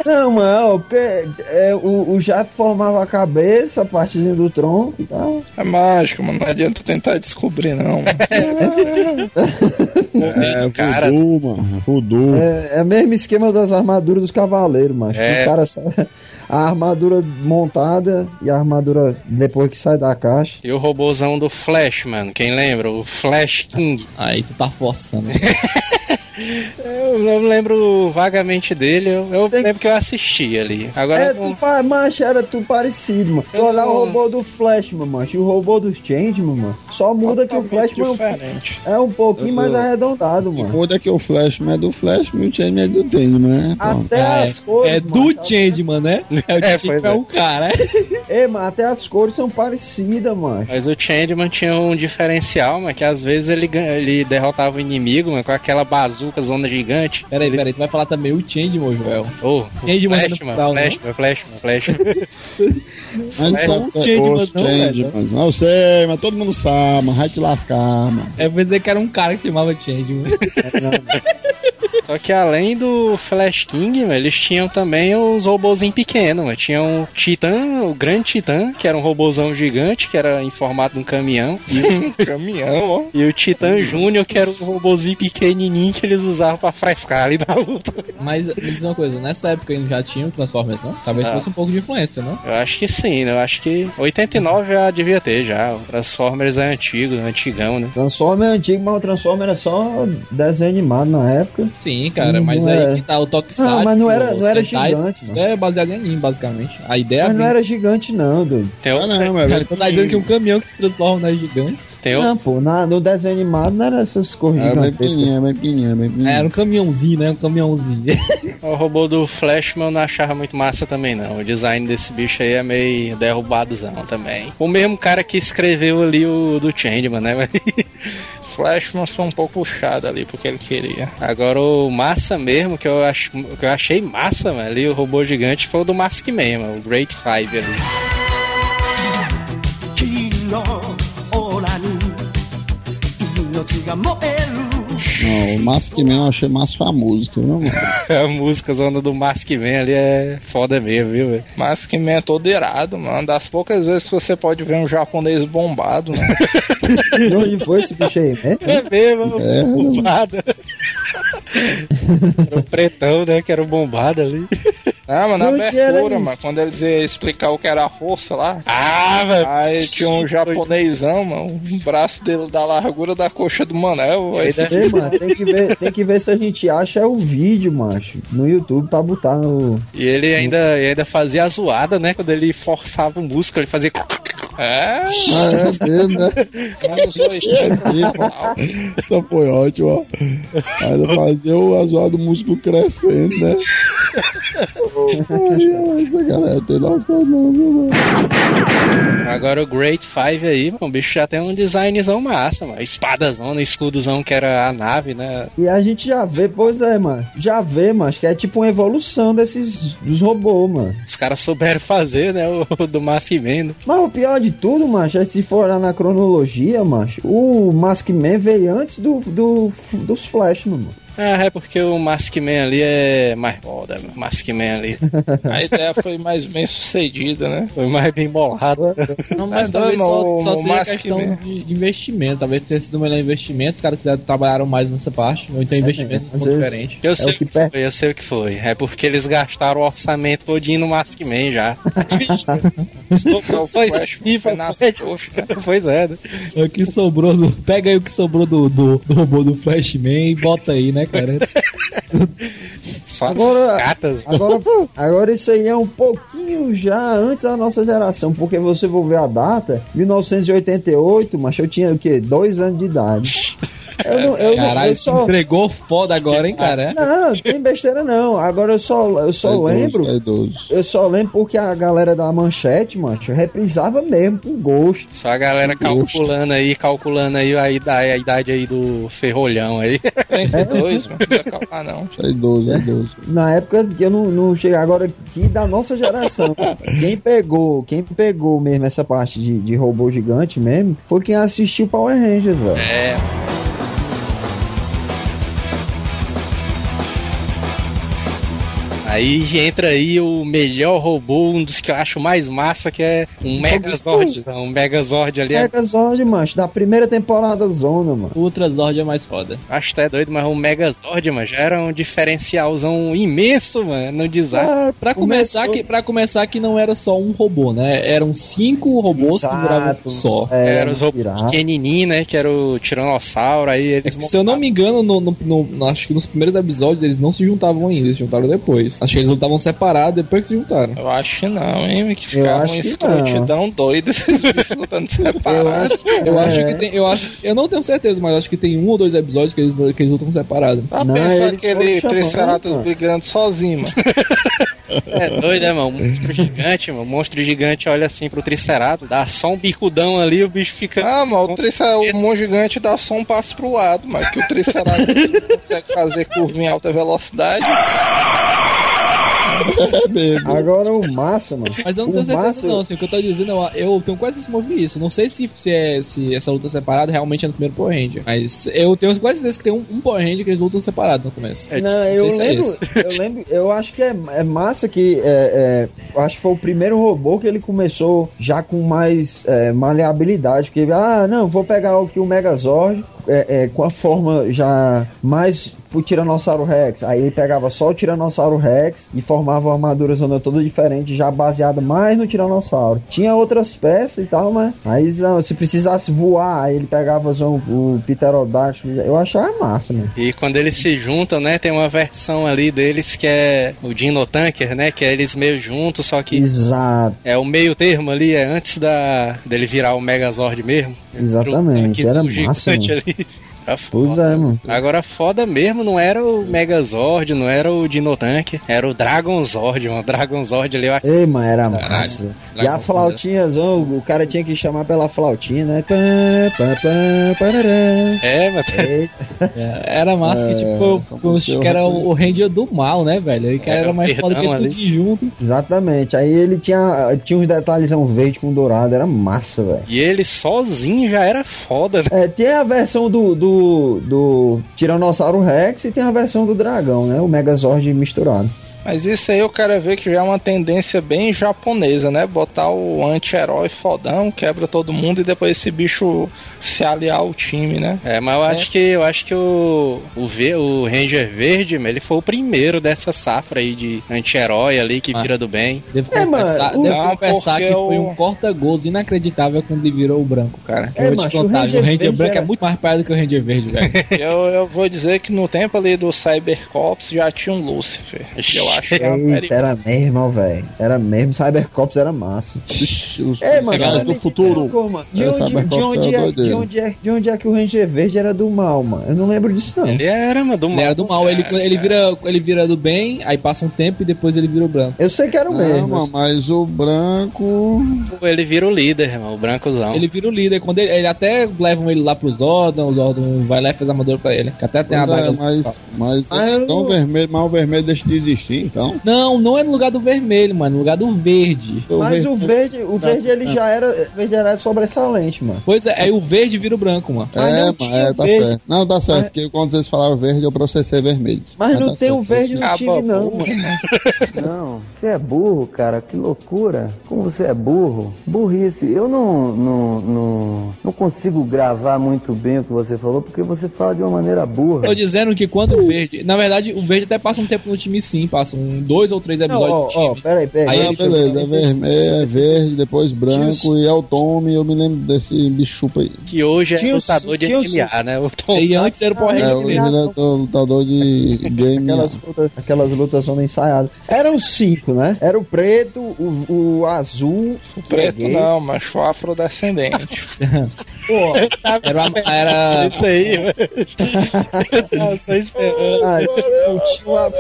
Não, mano, porque é, o, o jato formava a cabeça, a partezinha do tronco e tal.
É mágica, mano. Não adianta tentar descobrir, não.
é
cara.
voodoo, mano. Voodoo.
É, é o mesmo esquema das armaduras dos cavaleiros, mas
É.
o cara sa- a armadura montada e a armadura depois que sai da caixa.
E o robôzão do Flash, mano. Quem lembra? O Flash King.
Aí tu tá forçando.
Eu não lembro vagamente dele, eu, eu lembro que eu assisti ali. Agora
É,
não-
tu, era tudo parecido, mano. Tu
Eu
olhar o
não-
robô do Flashman, macho, e o robô dos Changeman, mano. Só muda que o Flashman
diferente.
é um pouquinho mais arredondado, mano.
Muda que o Flashman é do Flashman e o Changeman é do Changeman, né?
Até
Ah,
as cores.
é
mano,
do Changeman, né? É o
É, pois
é
é.
um cara.
Ei, mas até as cores são parecidas, mano.
Mas o Changeman tinha um diferencial, mas que às vezes ele, ele derrotava o inimigo, mas com aquela bazuca zona gigante.
Peraí, peraí, tu vai falar também o Changeman, Joel.
Oh,
Changeman é no
Flashman,
final, né?
Flashman, Flashman, Flashman.
Mas
É,
sabe
os
que
Changeman
os
não.
Changeman. Não, eu sei, mas todo mundo sabe, mas vai te lascar, mano.
É pra dizer que era um cara que chamava Changeman.
Só que além do Flash King, mano, eles tinham também os robôzinhos pequenos, mano. Tinha o Titã, o Grande Titã, que era um robôzão gigante, que era em formato de um caminhão. E
Caminhão, ó.
e o Titã Júnior, que era um robôzinho pequenininho que eles usavam pra frescar ali na luta.
Mas me diz uma coisa, nessa época ainda já tinha o Transformers, não? Talvez
Ah.
fosse um pouco de influência, não?
Eu acho que sim, né? Eu acho que 89 já devia ter já. O Transformers é antigo, antigão, né?
Transformer é antigo, mas o Transformer era só desenho animado na época.
Sim, cara,
Não
mas
era.
aí que tá o Tokusatsu.
Não, mas não era- não era gigante, mano.
É baseado em anime, basicamente. A ideia
Mas
é
não era gigante, não, doido.
Tem,
Ah, não, mas
Cara, tu tá dizendo que um caminhão que se transforma não é gigante?
tem o-
Não, pô, na- no desenho animado não era essas cores
é bem pequenininho, é bem pequenininho, é bem
É,
pequenininho.
era um caminhãozinho, né? Um caminhãozinho.
o robô do Flashman eu não achava muito massa também, não. O design desse bicho aí é meio derrubadozão também. O mesmo cara que escreveu ali o do Changeman, né?
Flashman foi um pouco puxado ali porque ele queria.
Agora o massa mesmo, que eu, ach... que eu achei massa, mano, ali o robô gigante foi o do Maskman, mano, o Great Five ali.
オーラに命が燃える
não, o Maskman eu achei mais famoso, que não, mano.
A música zona do Maskman ali é foda mesmo, viu, velho?
Maskman é todo irado, mano. Das poucas vezes que você pode ver um japonês bombado, né?
De onde foi esse bicho aí? né?
É mesmo,
É.
bombado. Era o pretão, né, que era o bombado ali.
Ah, mas na abertura, mano, quando eles iam explicar o que era a força lá.
Ah, velho.
Aí tinha um japonesão, mano, o braço dele da largura da coxa do Manel. Aí
Ei, mano, tem que, ver, tem que ver se a gente acha o vídeo, macho, no YouTube pra botar no.
E ele ainda, e ainda fazia a zoada, né? Quando ele forçava o músculo, ele fazia.
É,
Ah, é dele, né?
menos dois.
Essa foi ótima, ó. Ainda fazer o azuado do músculo crescendo, né? Ai, Essa galera tem noção não, viu, mano?
Agora o Great Five aí, mano, o bicho já tem um designzão massa, mano. Espadazona, escudozão que era a nave, né?
E a gente já vê, pois é, mano. Já vê, mano, que é tipo uma evolução desses dos robôs, mano.
Os caras souberam fazer, né? O do né?
Mas o pior de tudo, macho, é se for olhar na cronologia, macho, o Maskman veio antes do, do, dos Flashman, mano.
Ah, é porque o Maskman ali é mais foda, mano. O Maskman ali
A ideia foi mais bem sucedida, né?
foi mais bem bolado.
Não, mas
Mas
talvez
não,
só, só seja questão de, investimento. Talvez tenha sido o melhor investimento. Os caras quiseram trabalharam mais nessa parte. Ou então investimento
às
um pouco
vezes-
diferente.
Eu sei
o
o
que
que foi, eu sei o que foi. É porque eles gastaram o orçamento todinho no Maskman já. só, só
nas coxas, né?
Pois é, né?
É o que sobrou do. Pega aí o que sobrou do, do, do robô do Flashman e bota aí, né, cara?
Só
Agora-
as catas.
Agora, agora isso aí é um pouquinho já antes da nossa geração, porque você for ver a data, 1988, mas eu tinha o quê? Dois anos de idade. Eu não, eu, não-
Caralho,
eu
se
só.
entregou foda agora, hein, cara?
Não, tem besteira não. Agora eu só, eu só
É idoso,
lembro.
é.
Eu só lembro porque a galera da manchete, macho, reprisava mesmo com gosto.
Só a galera calculando aí, calculando aí a idade, a idade aí do ferrolhão aí.
32, mano. Não precisa calmar, não.
É idoso, é idoso.
Na época que eu não, não cheguei agora aqui da nossa geração. quem pegou, quem pegou mesmo essa parte de, de robô gigante mesmo, foi quem assistiu Power Rangers, velho.
É. Aí entra aí o melhor robô, um dos que eu acho mais massa, que é um Megazord. Um Megazord ali. É...
Megazord, mancho, da primeira temporada Zona, mano.
Ultra Zord é mais foda.
Acho que tá doido, mas o Megazord, mano, já era um diferencialzão imenso, mano, no design.
Ah,
Pra começar,
começou-
que, pra começar que não era só um robô, né? Eram cinco robôs que viravam um só.
É,
era os robôs pequenininhos, né? Que era o Tiranossauro, aí eles
Se eu não me engano, no, no- no- no- acho que nos primeiros episódios eles não se juntavam ainda, eles se juntaram depois. Acho que eles lutavam separados depois que se juntaram.
Eu acho que não, hein? Que
Eu
ficava
acho
uma escrotidão doida esses bichos lutando separados.
Eu acho
É.
que tem. Eu, acho, eu não tenho certeza, mas acho que tem um ou dois episódios que eles, que eles lutam separados.
Ah, pensou aquele Triceratops brigando sozinho, mano.
É doido, né, mano? Monstro gigante, mano. Monstro gigante olha assim pro Triceratops, dá só um bicudão ali, o bicho fica.
Ah, mano, o, tricer... o monstro gigante dá só um passo pro lado, mas que o Triceratops não consegue fazer curva em alta velocidade.
Agora o massa, mano.
Mas eu não
o
tenho certeza,
massa-
não. Assim, o que eu tô dizendo, eu, eu tenho quase certeza que eu vi isso. Não sei se, se, é, se essa luta separada realmente é no primeiro Power Ranger. Mas eu tenho quase certeza que tem um, um Power Ranger que eles lutam separado no começo.
Não, eu
sei se é
lembro,
esse.
eu lembro, eu acho que é, é massa que é, é, eu acho que foi o primeiro robô que ele começou já com mais é, maleabilidade, porque ah, não, vou pegar o que o Megazord é, é, com a forma já mais pro Tiranossauro Rex. Aí ele pegava só o Tiranossauro Rex e formava uma armadura zona toda diferente, já baseada mais no Tiranossauro. Tinha outras peças e tal, mas aí não, se precisasse voar, aí ele pegava só o, o Pterodactyl. Eu achava massa, mano.
E quando eles se juntam, né, tem uma versão ali deles que é o Dino Tanker, né, que é eles meio juntos, só que
Exato.
é o meio termo ali, é antes da dele virar o Megazord mesmo.
Exatamente, era
Um
massa, mano.
ali. Era
Pois é, mano.
Agora, foda mesmo, não era o Megazord, não era o Dino Tanker, era o Dragonzord, mano. O Dragonzord ali, eu acho.
Ei, mano, era massa. E a
Dragon
flautinha, o cara tinha que chamar pela flautinha, né? Pá, pá, pá.
É, mas
É, era massa que,
É,
tipo, acho que era o, o Ranger do mal, né, velho? Aí que
Era
era, mais foda que tudo junto.
Exatamente. Aí ele tinha, tinha uns detalhezão verde com dourado, era massa, velho.
E ele sozinho já era foda, né?
É, tem a versão do, do, do Tiranossauro Rex e tem a versão do dragão, né? O Megazord misturado.
Mas isso aí eu quero ver que já é uma tendência bem japonesa, né? Botar o anti-herói fodão, quebra todo mundo e depois esse bicho se aliar ao time, né?
É, mas eu acho que eu acho que o o, v, o Ranger Verde, ele foi o primeiro dessa safra aí de anti-herói ali que vira do bem.
Devo
É,
confessar,
mano,
devo
não,
confessar que foi
o-
um corta-gols inacreditável quando ele virou o branco, cara.
É,
eu vou te
macho, o
contar,
Ranger
o Ranger
Verde
branco
era-
é muito mais pai do que o Ranger Verde, velho.
eu, eu vou dizer que no tempo ali do Cybercops já tinha um Lucifer. que Eu acho
Eita, era mesmo, velho. Era mesmo. Cybercops era massa. É, mano. Cara,
do futuro.
De, onde, de,
Cybercops
onde
é
de, onde é, que o Ranger Verde era do mal, mano? Eu não lembro disso, não.
Ele era, mano, do
Ele era do mal, ele, ele, vira, ele vira do bem, aí passa um tempo e depois ele vira o branco.
Eu sei que era o
Não,
mesmo.
mano, mas o branco.
Ele vira o líder, mano, o brancozão.
Ele vira o líder. Quando ele, ele até levam ele lá pro Zordon, o Zordon vai lá e faz a armadura pra ele. Que até tem a
é,
adaga.
mas, mas
Ah,
então o vermelho, mas o vermelho deixa de existir, então.
Não, não é no lugar do vermelho, mano, no lugar do verde.
Mas o verde, o verde ele já era, o verde era sobressalente, mano.
Pois é, aí o verde vira o branco, mano.
É,
não
mas é, tá
verde.
certo. Não, tá certo,
Mas-
porque quando vocês falavam verde, eu processei vermelho.
Mas não
tá
tem o
certo,
verde no
Acaba
time, não, mano.
Não, você é burro, cara, que loucura. Como você é burro? Burrice. Eu não, não, não, não consigo gravar muito bem o que você falou, porque você fala de uma maneira burra.
Tô dizendo que quando o verde. Na verdade, o verde até passa um tempo no time sim, passa um, dois ou três episódios
ó, ó, peraí, peraí.
Aí
Ah,
ele-
beleza, é vermelho, é verde, depois branco e é o Tommy, eu me lembro desse bichupa aí.
Que hoje é
Tinha os-
lutador de MMA, né? O Tom
E antes era o Power
É,
Ranger
hoje
mesmo.
ele é o lutador de game.
Aquelas lutas, aquelas lutas zona ensaiadas. Eram cinco, né? Era o preto, o, o azul,
O preto não, mas o afrodescendente.
Pô,
Era, era,
Isso aí, tava só esperando.
ah, tinha um afro,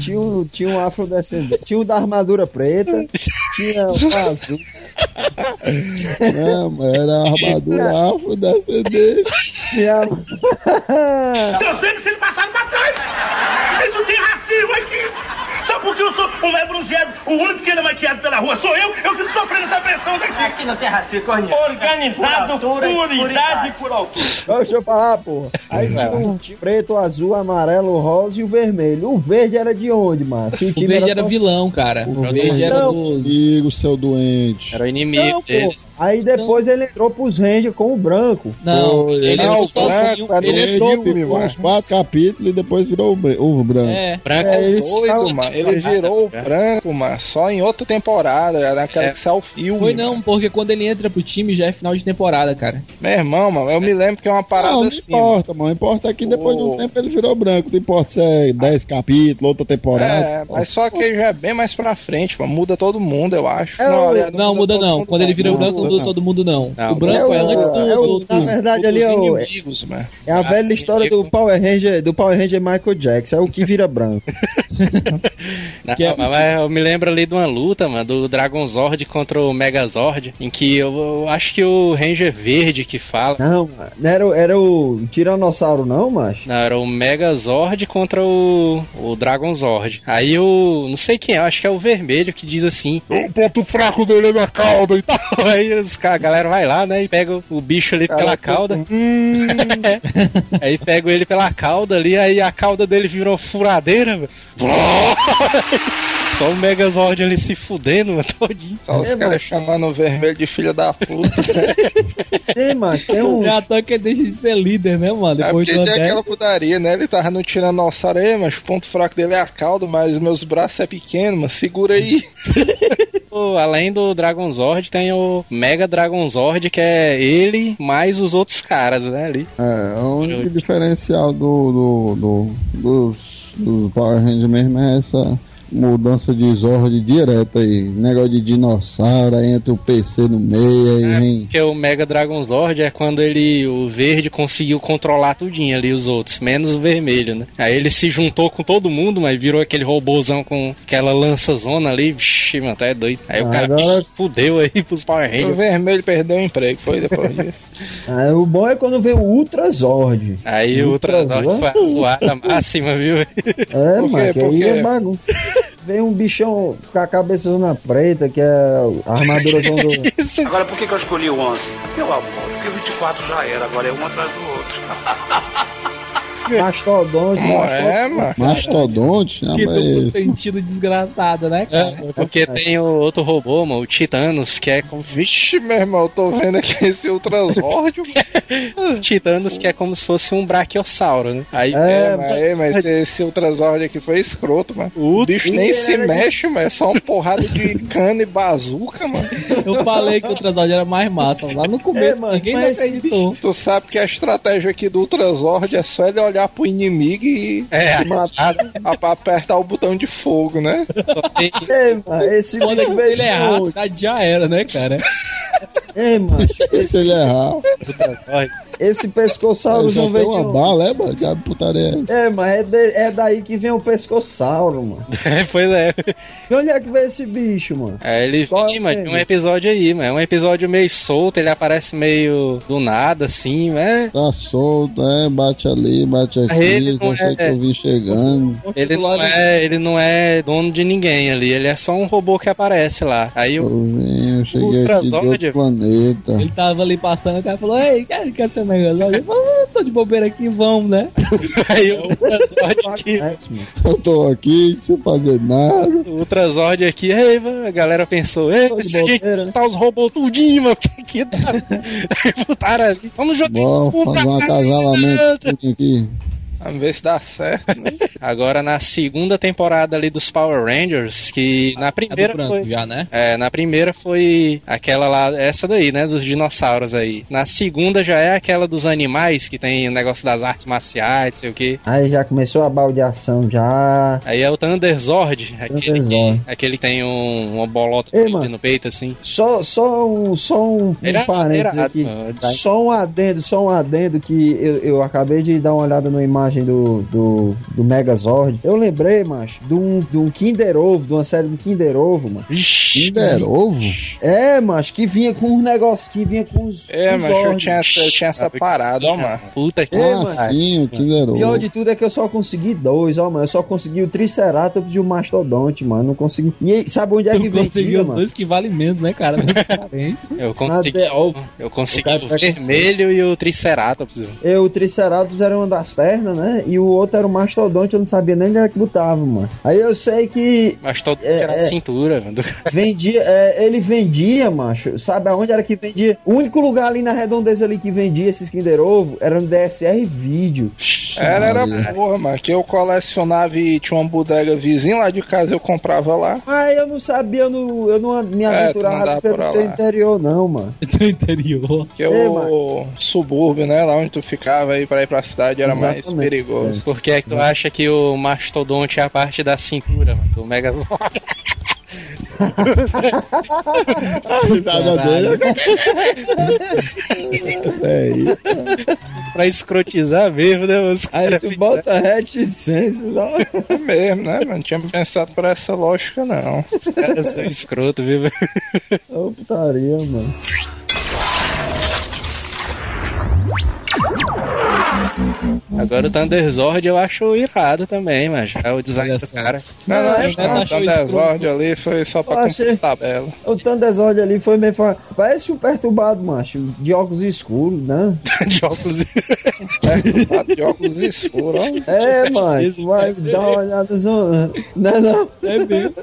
tinha um, tinha um afrodescendente, tinha o da armadura preta, tinha o azul.
Não, mas era a armadura afrodescendente.
Tinha...
Eu sempre sendo passado pra trás! Isso tem racismo aqui! Porque eu sou
um mais bronzeado. O único que anda maquiado pela rua sou eu. Eu fico sofrendo essa pressão daqui.
Aqui não tem racismo.
Organizado por, idade e por altura.
Deixa eu falar, porra. Aí tinha um time preto, azul, amarelo, rosa e o vermelho. O verde era de onde, mano? Se
O verde era
só-
vilão, cara. O,
O
verde
verde
era
não.
do.
Amigo, seu doente.
Era o inimigo
Não, pô.
deles.
Aí depois ele entrou pros Rangers com o branco.
Não, ele
Não,
entrou
o branco era
Ele
ele
entrou.
ficou uns quatro capítulos e depois virou o, br- o branco.
É.
Branco
É, ele
Doido, mano. Ele virou branco, mano, só em outra temporada. Era naquela
É.
que saiu o filme.
Foi não, porque quando ele entra pro time já é final de temporada, cara.
Meu irmão, mano, eu me lembro que é uma parada
Não, não
assim. mano.
importa, mano. Importa que depois de
Ô.
um tempo ele virou branco. Não importa se é 10 capítulos, outra temporada.
É, mas só que já é bem mais pra frente, mano. Muda todo mundo, eu acho.
É o-
aliás,
Não, muda
todo
não.
mundo,
Quando ele vira
Não,
branco, não
muda
muda
não.
todo mundo, não.
Não,
o branco é,
é o-
antes do.
é o-
do-
na verdade, ali é, o-
inimigos, mano.
é a velha história do Power Ranger, do Power Ranger Michael Jackson. É o que vira branco.
Não,
Que é-
mas eu me lembro ali de uma luta, mano, do Dragon Zord contra o Megazord, em que eu, eu acho que o Ranger Verde que fala.
Não, não era, o- era o Tiranossauro, não, macho?
Não, era o Megazord contra o, o Dragon Zord. Aí o. Não sei quem é, acho que é o vermelho que diz assim.
O ponto fraco dele é na cauda. Então.
Aí os, a galera vai lá, né? E pega o bicho ali pela cauda. aí pega ele pela cauda ali, aí a cauda dele virou furadeira, velho. Só o Megazord ali se fudendo, mano, todinho.
Só os
É,
caras chamando o vermelho de filho da puta.
Tem, macho, tem um.
É toa que ele deixa de ser líder, né, mano?
É
Depois
porque
do
tinha aquela putaria, né? Ele tava no tiranossauro aí, mas o ponto fraco dele é a cauda, mas meus braços é pequeno, mano. Segura aí.
O- Além do Dragon Zord, tem o Mega Dragon Zord, que é ele mais os outros caras, né? Ali.
É, o único diferencial do, do, do- dos, dos Power Rangers mesmo é essa mudança de Zord direta aí. Negócio de dinossauro, aí entra o PC no meio, aí vem.
Porque o Mega Dragon Zord é quando ele, o verde, conseguiu controlar tudinho ali, os outros, menos o vermelho, né? Aí ele se juntou com todo mundo, mas virou aquele robôzão com aquela lança-zona ali. Vixe, mano, tá é doido. Aí o
Ah,
cara
agora-
bicho, fudeu aí pros Power
O
Rangers.
vermelho perdeu o emprego, foi depois disso.
Ah, o bom é quando vem o Ultra Zord.
Aí o Ultrazord foi a zoada máxima, viu?
É, mano, aí é bagunça. Vem um bichão com a cabeça zona preta, que é a armadura do.
Agora, por que, que eu escolhi o 11? Meu amor, porque o 24 já era, agora é um atrás do outro.
Mastodonte,
é, mano.
Mastodonte? Não,
Que
mas
sentido desgraçado, né, cara?
É, porque tem o outro robô, mano, o Titanos, que é como se
Vixe, meu irmão, eu tô vendo aqui esse Ultrazord.
o Titanos, que é como se fosse um brachiosauro, né? Aí
É,
É, mas, é, mas esse Ultrazord aqui foi escroto, mano. O bicho nem se
de-
mexe, mano. É só uma porrada de cana e bazuca, mano.
Eu falei que o Ultrazord era mais massa. Lá no começo,
É, mano,
ninguém
mas
acreditou.
Tu sabe que a estratégia aqui do Ultrazord é só ele olhar pro inimigo e
É,
matar, a- apertar o botão de fogo, né?
É, mano, esse
Quando
bicho veio
ele
onde?
cidade já era, né, cara?
É, mano,
Se ele errar,
esse pescossauro
só
não veio
uma bala, é, mano? Que putaria é
É, mas é, de- é daí que vem o pescossauro, mano.
pois é.
De onde é que veio esse bicho, mano?
Aí ele
Qual é
vem,
o
mano, de um episódio aí, mano. É um episódio meio solto, ele aparece meio do nada, assim, né?
Tá solto, é, bate ali, bate aqui,
Ele não
você
é-
que eu vi chegando.
Ele não, é, ele não é dono de ninguém ali, ele é só um robô que aparece lá. Aí
Eu
o
vim, eu cheguei aqui de outro planeta.
Ele tava ali passando, o cara falou, ei, quer, quer ser negócio? Eu falei, "Ah, tô de bobeira aqui, vamos, né?
Aí o Ultrazord aqui,
É, mano.
Eu tô aqui sem fazer nada.
o Ultrazord aqui, aí a galera pensou, ei, se a gente
bobeira, né?"
juntar os robôs tudinho, mano, que que tá... Aí botaram ali, vamos jogar
Bom,
um
fazer um acasalamento tudinho aqui.
Vamos ver se dá certo. Né?
Agora na segunda temporada ali dos Power Rangers, que na
É do
primeira
branco
foi...
já, né?
É, na primeira foi aquela lá, essa daí, né, dos dinossauros aí. Na segunda já é aquela dos animais, que tem o negócio das artes marciais, não sei o que.
Aí já começou a baldeação já.
Aí é o Thunderzord, aquele, que,
Thunderzord.
aquele que tem um, uma bolota
Ei, mano.
no peito, assim.
Só, só um, só um, um
é
parênteses aqui.
mano.
Só um adendo, só um adendo que eu, eu acabei de dar uma olhada na imagem personagem do, do, do Megazord. Eu lembrei, macho, de um, de um Kinder Ovo, de uma série do Kinder Ovo, mano.
Kinder Ovo?
É, macho, que vinha com uns negócios, que vinha com os.
É,
os
mas eu
Zords.
tinha, essa- eu tinha essa parada, ó, mano.
Puta que
É,
ah,
mano.
sim, o Kinder
Pior
Ovo.
de tudo é que eu só consegui dois, ó, mano. Eu só consegui o Triceratops e o Mastodonte, mano. Não consegui. E aí, sabe onde é que
Tu conseguiu
vendia,
os
mano?
dois que valem menos, né, cara?
Eu consegui,
ó,
eu consegui
o
o vermelho e o Triceratops.
Eu, o Triceratops era uma das pernas, né? E o outro era o Mastodonte, eu não sabia nem onde era que botava, mano. Aí eu sei que
Mas todo
É,
era
é.
a cintura. mano.
vendia, é, ele vendia, macho. Sabe aonde era que vendia? O único lugar ali na redondeza ali que vendia esses Kinder Ovo era no DSR Vídeo.
Era, era porra, mano. Que eu colecionava e tinha uma bodega vizinha lá de casa, eu comprava lá.
Mas eu não sabia, eu não, eu não me
É,
aventurava pelo teu interior, não, mano.
Do interior.
Que é
É,
o subúrbio, né? Lá onde tu ficava aí pra ir pra cidade era mais
Exatamente.
Perigoso.
Por que é que tu acha que o mastodonte é a parte da cintura, mano, do Megazord?
A risada dele é isso.
pra escrotizar mesmo, né? Os
Aí tu bota reticências, ó.
É mesmo, né? Não tinha pensado por essa lógica, não.
os caras são escroto, viu?
Ô, putaria, mano.
Agora o Thunderzord eu acho irado também, mas é o design
Olha
do
só.
cara.
Não, não, não.
é,
não,
achou
o Thunderzord ali foi só pra cumprir tabela.
O Thunderzord ali foi meio. Parece um perturbado, macho. De óculos escuros, né?
de óculos.
Perturbado de óculos escuros, ó.
É, mano. Vai dar uma olhada só. Não, não.
É mesmo.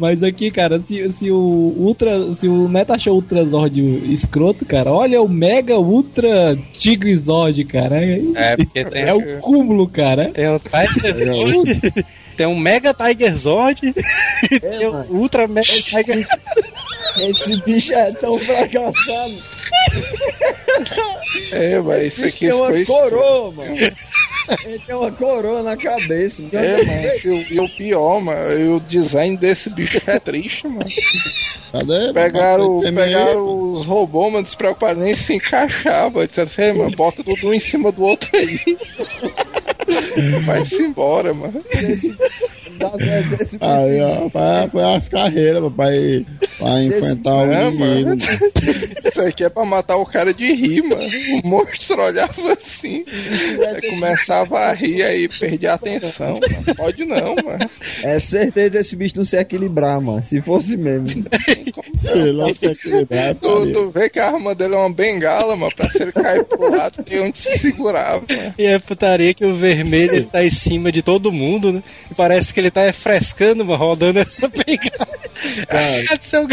Mas aqui, cara, se, se o Ultra. Se o Neto achou o Ultrazord escroto, cara, olha o Mega Ultra Tigrizord, cara.
É, porque tem,
É o cúmulo, cara.
tem o Tigerzord, tem um Mega Tigerzord e tem
mano.
o Ultra Mega Tiger.
Esse bicho é tão fracassado.
É, mas isso aqui
tem uma
foi
coroa, mano. Ele tem uma coroa na cabeça.
É, mano, e o, o pior, mano, e o design desse bicho é triste, mano.
Cadê?
Pegaram,
Tem
pegaram os robôs, mano, despreocupados nem se encaixar, mano. Disseram assim, "Ei, mano, bota tudo um em cima do outro aí. Vai-se embora, mano.
Aí, ó, foi, foi as carreiras, papai, pra enfrentar o
É,
inimigo.
mano. Isso aqui é pra matar o cara de rir, mano. O monstro olhava assim, aí começava a rir aí, perdia a atenção. Mano. Pode não, mano.
É certeza esse bicho não se equilibrar, mano. Se fosse mesmo.
Tu, tu vê que a arma dele é uma bengala, mano, pra se ele cair pro lado, tem onde se segurar, mano.
E é putaria que o vermelho ele tá em cima de todo mundo, né? E parece que ele tá frescando, mano, rodando essa pegada. Ah, seu.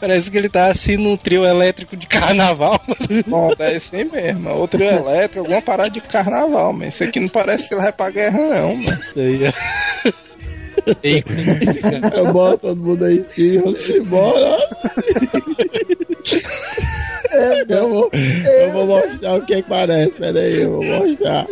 Parece que ele tá assim num trio elétrico de carnaval.
Bom, é isso aí mesmo. Outro elétrico, alguma parada de carnaval, mas isso aqui não parece que ele vai pra guerra, não, mano.
Isso aí, ó.
Eu boto todo mundo aí em cima, vamos embora. Eu vou, eu vou mostrar o que parece, peraí, eu vou mostrar.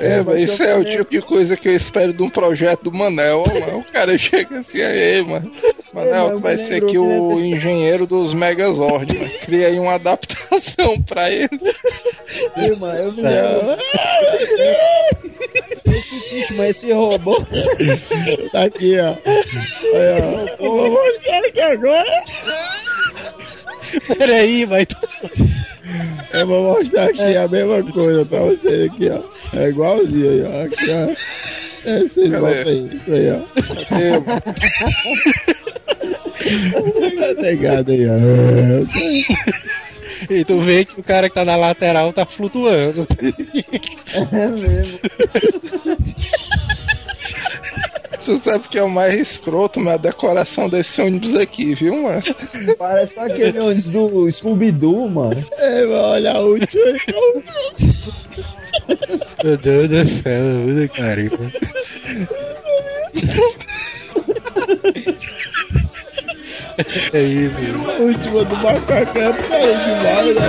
É, mas isso é o tipo de coisa que eu espero de um projeto do Manel, mano. O cara chega assim, aí, mano. Manel, tu vai ser aqui o engenheiro dos Megazord, mano. Cria aí uma adaptação pra ele.
Ih, mano, eu me lembro. Esse bicho, mas esse robô.
Tá aqui, ó. Aí, ó. Eu vou mostrar aqui agora.
Peraí, vai.
Eu vou mostrar aqui a mesma coisa pra vocês aqui, ó. É igualzinho aí, ó. Aqui, ó. É, vocês
Cadê?
botam aí, isso aí, ó. Tá ligado aí, ó.
E tu vê que o cara que tá na lateral tá flutuando.
É mesmo.
Tu sabe que é o mais escroto, mas a decoração desse ônibus aqui, viu, mano?
Parece aquele ônibus do Scooby-Doo, mano.
É, vai olhar o.
Meu Deus do céu, puta que pariu. É isso.
O último do macacão é parei demais, né?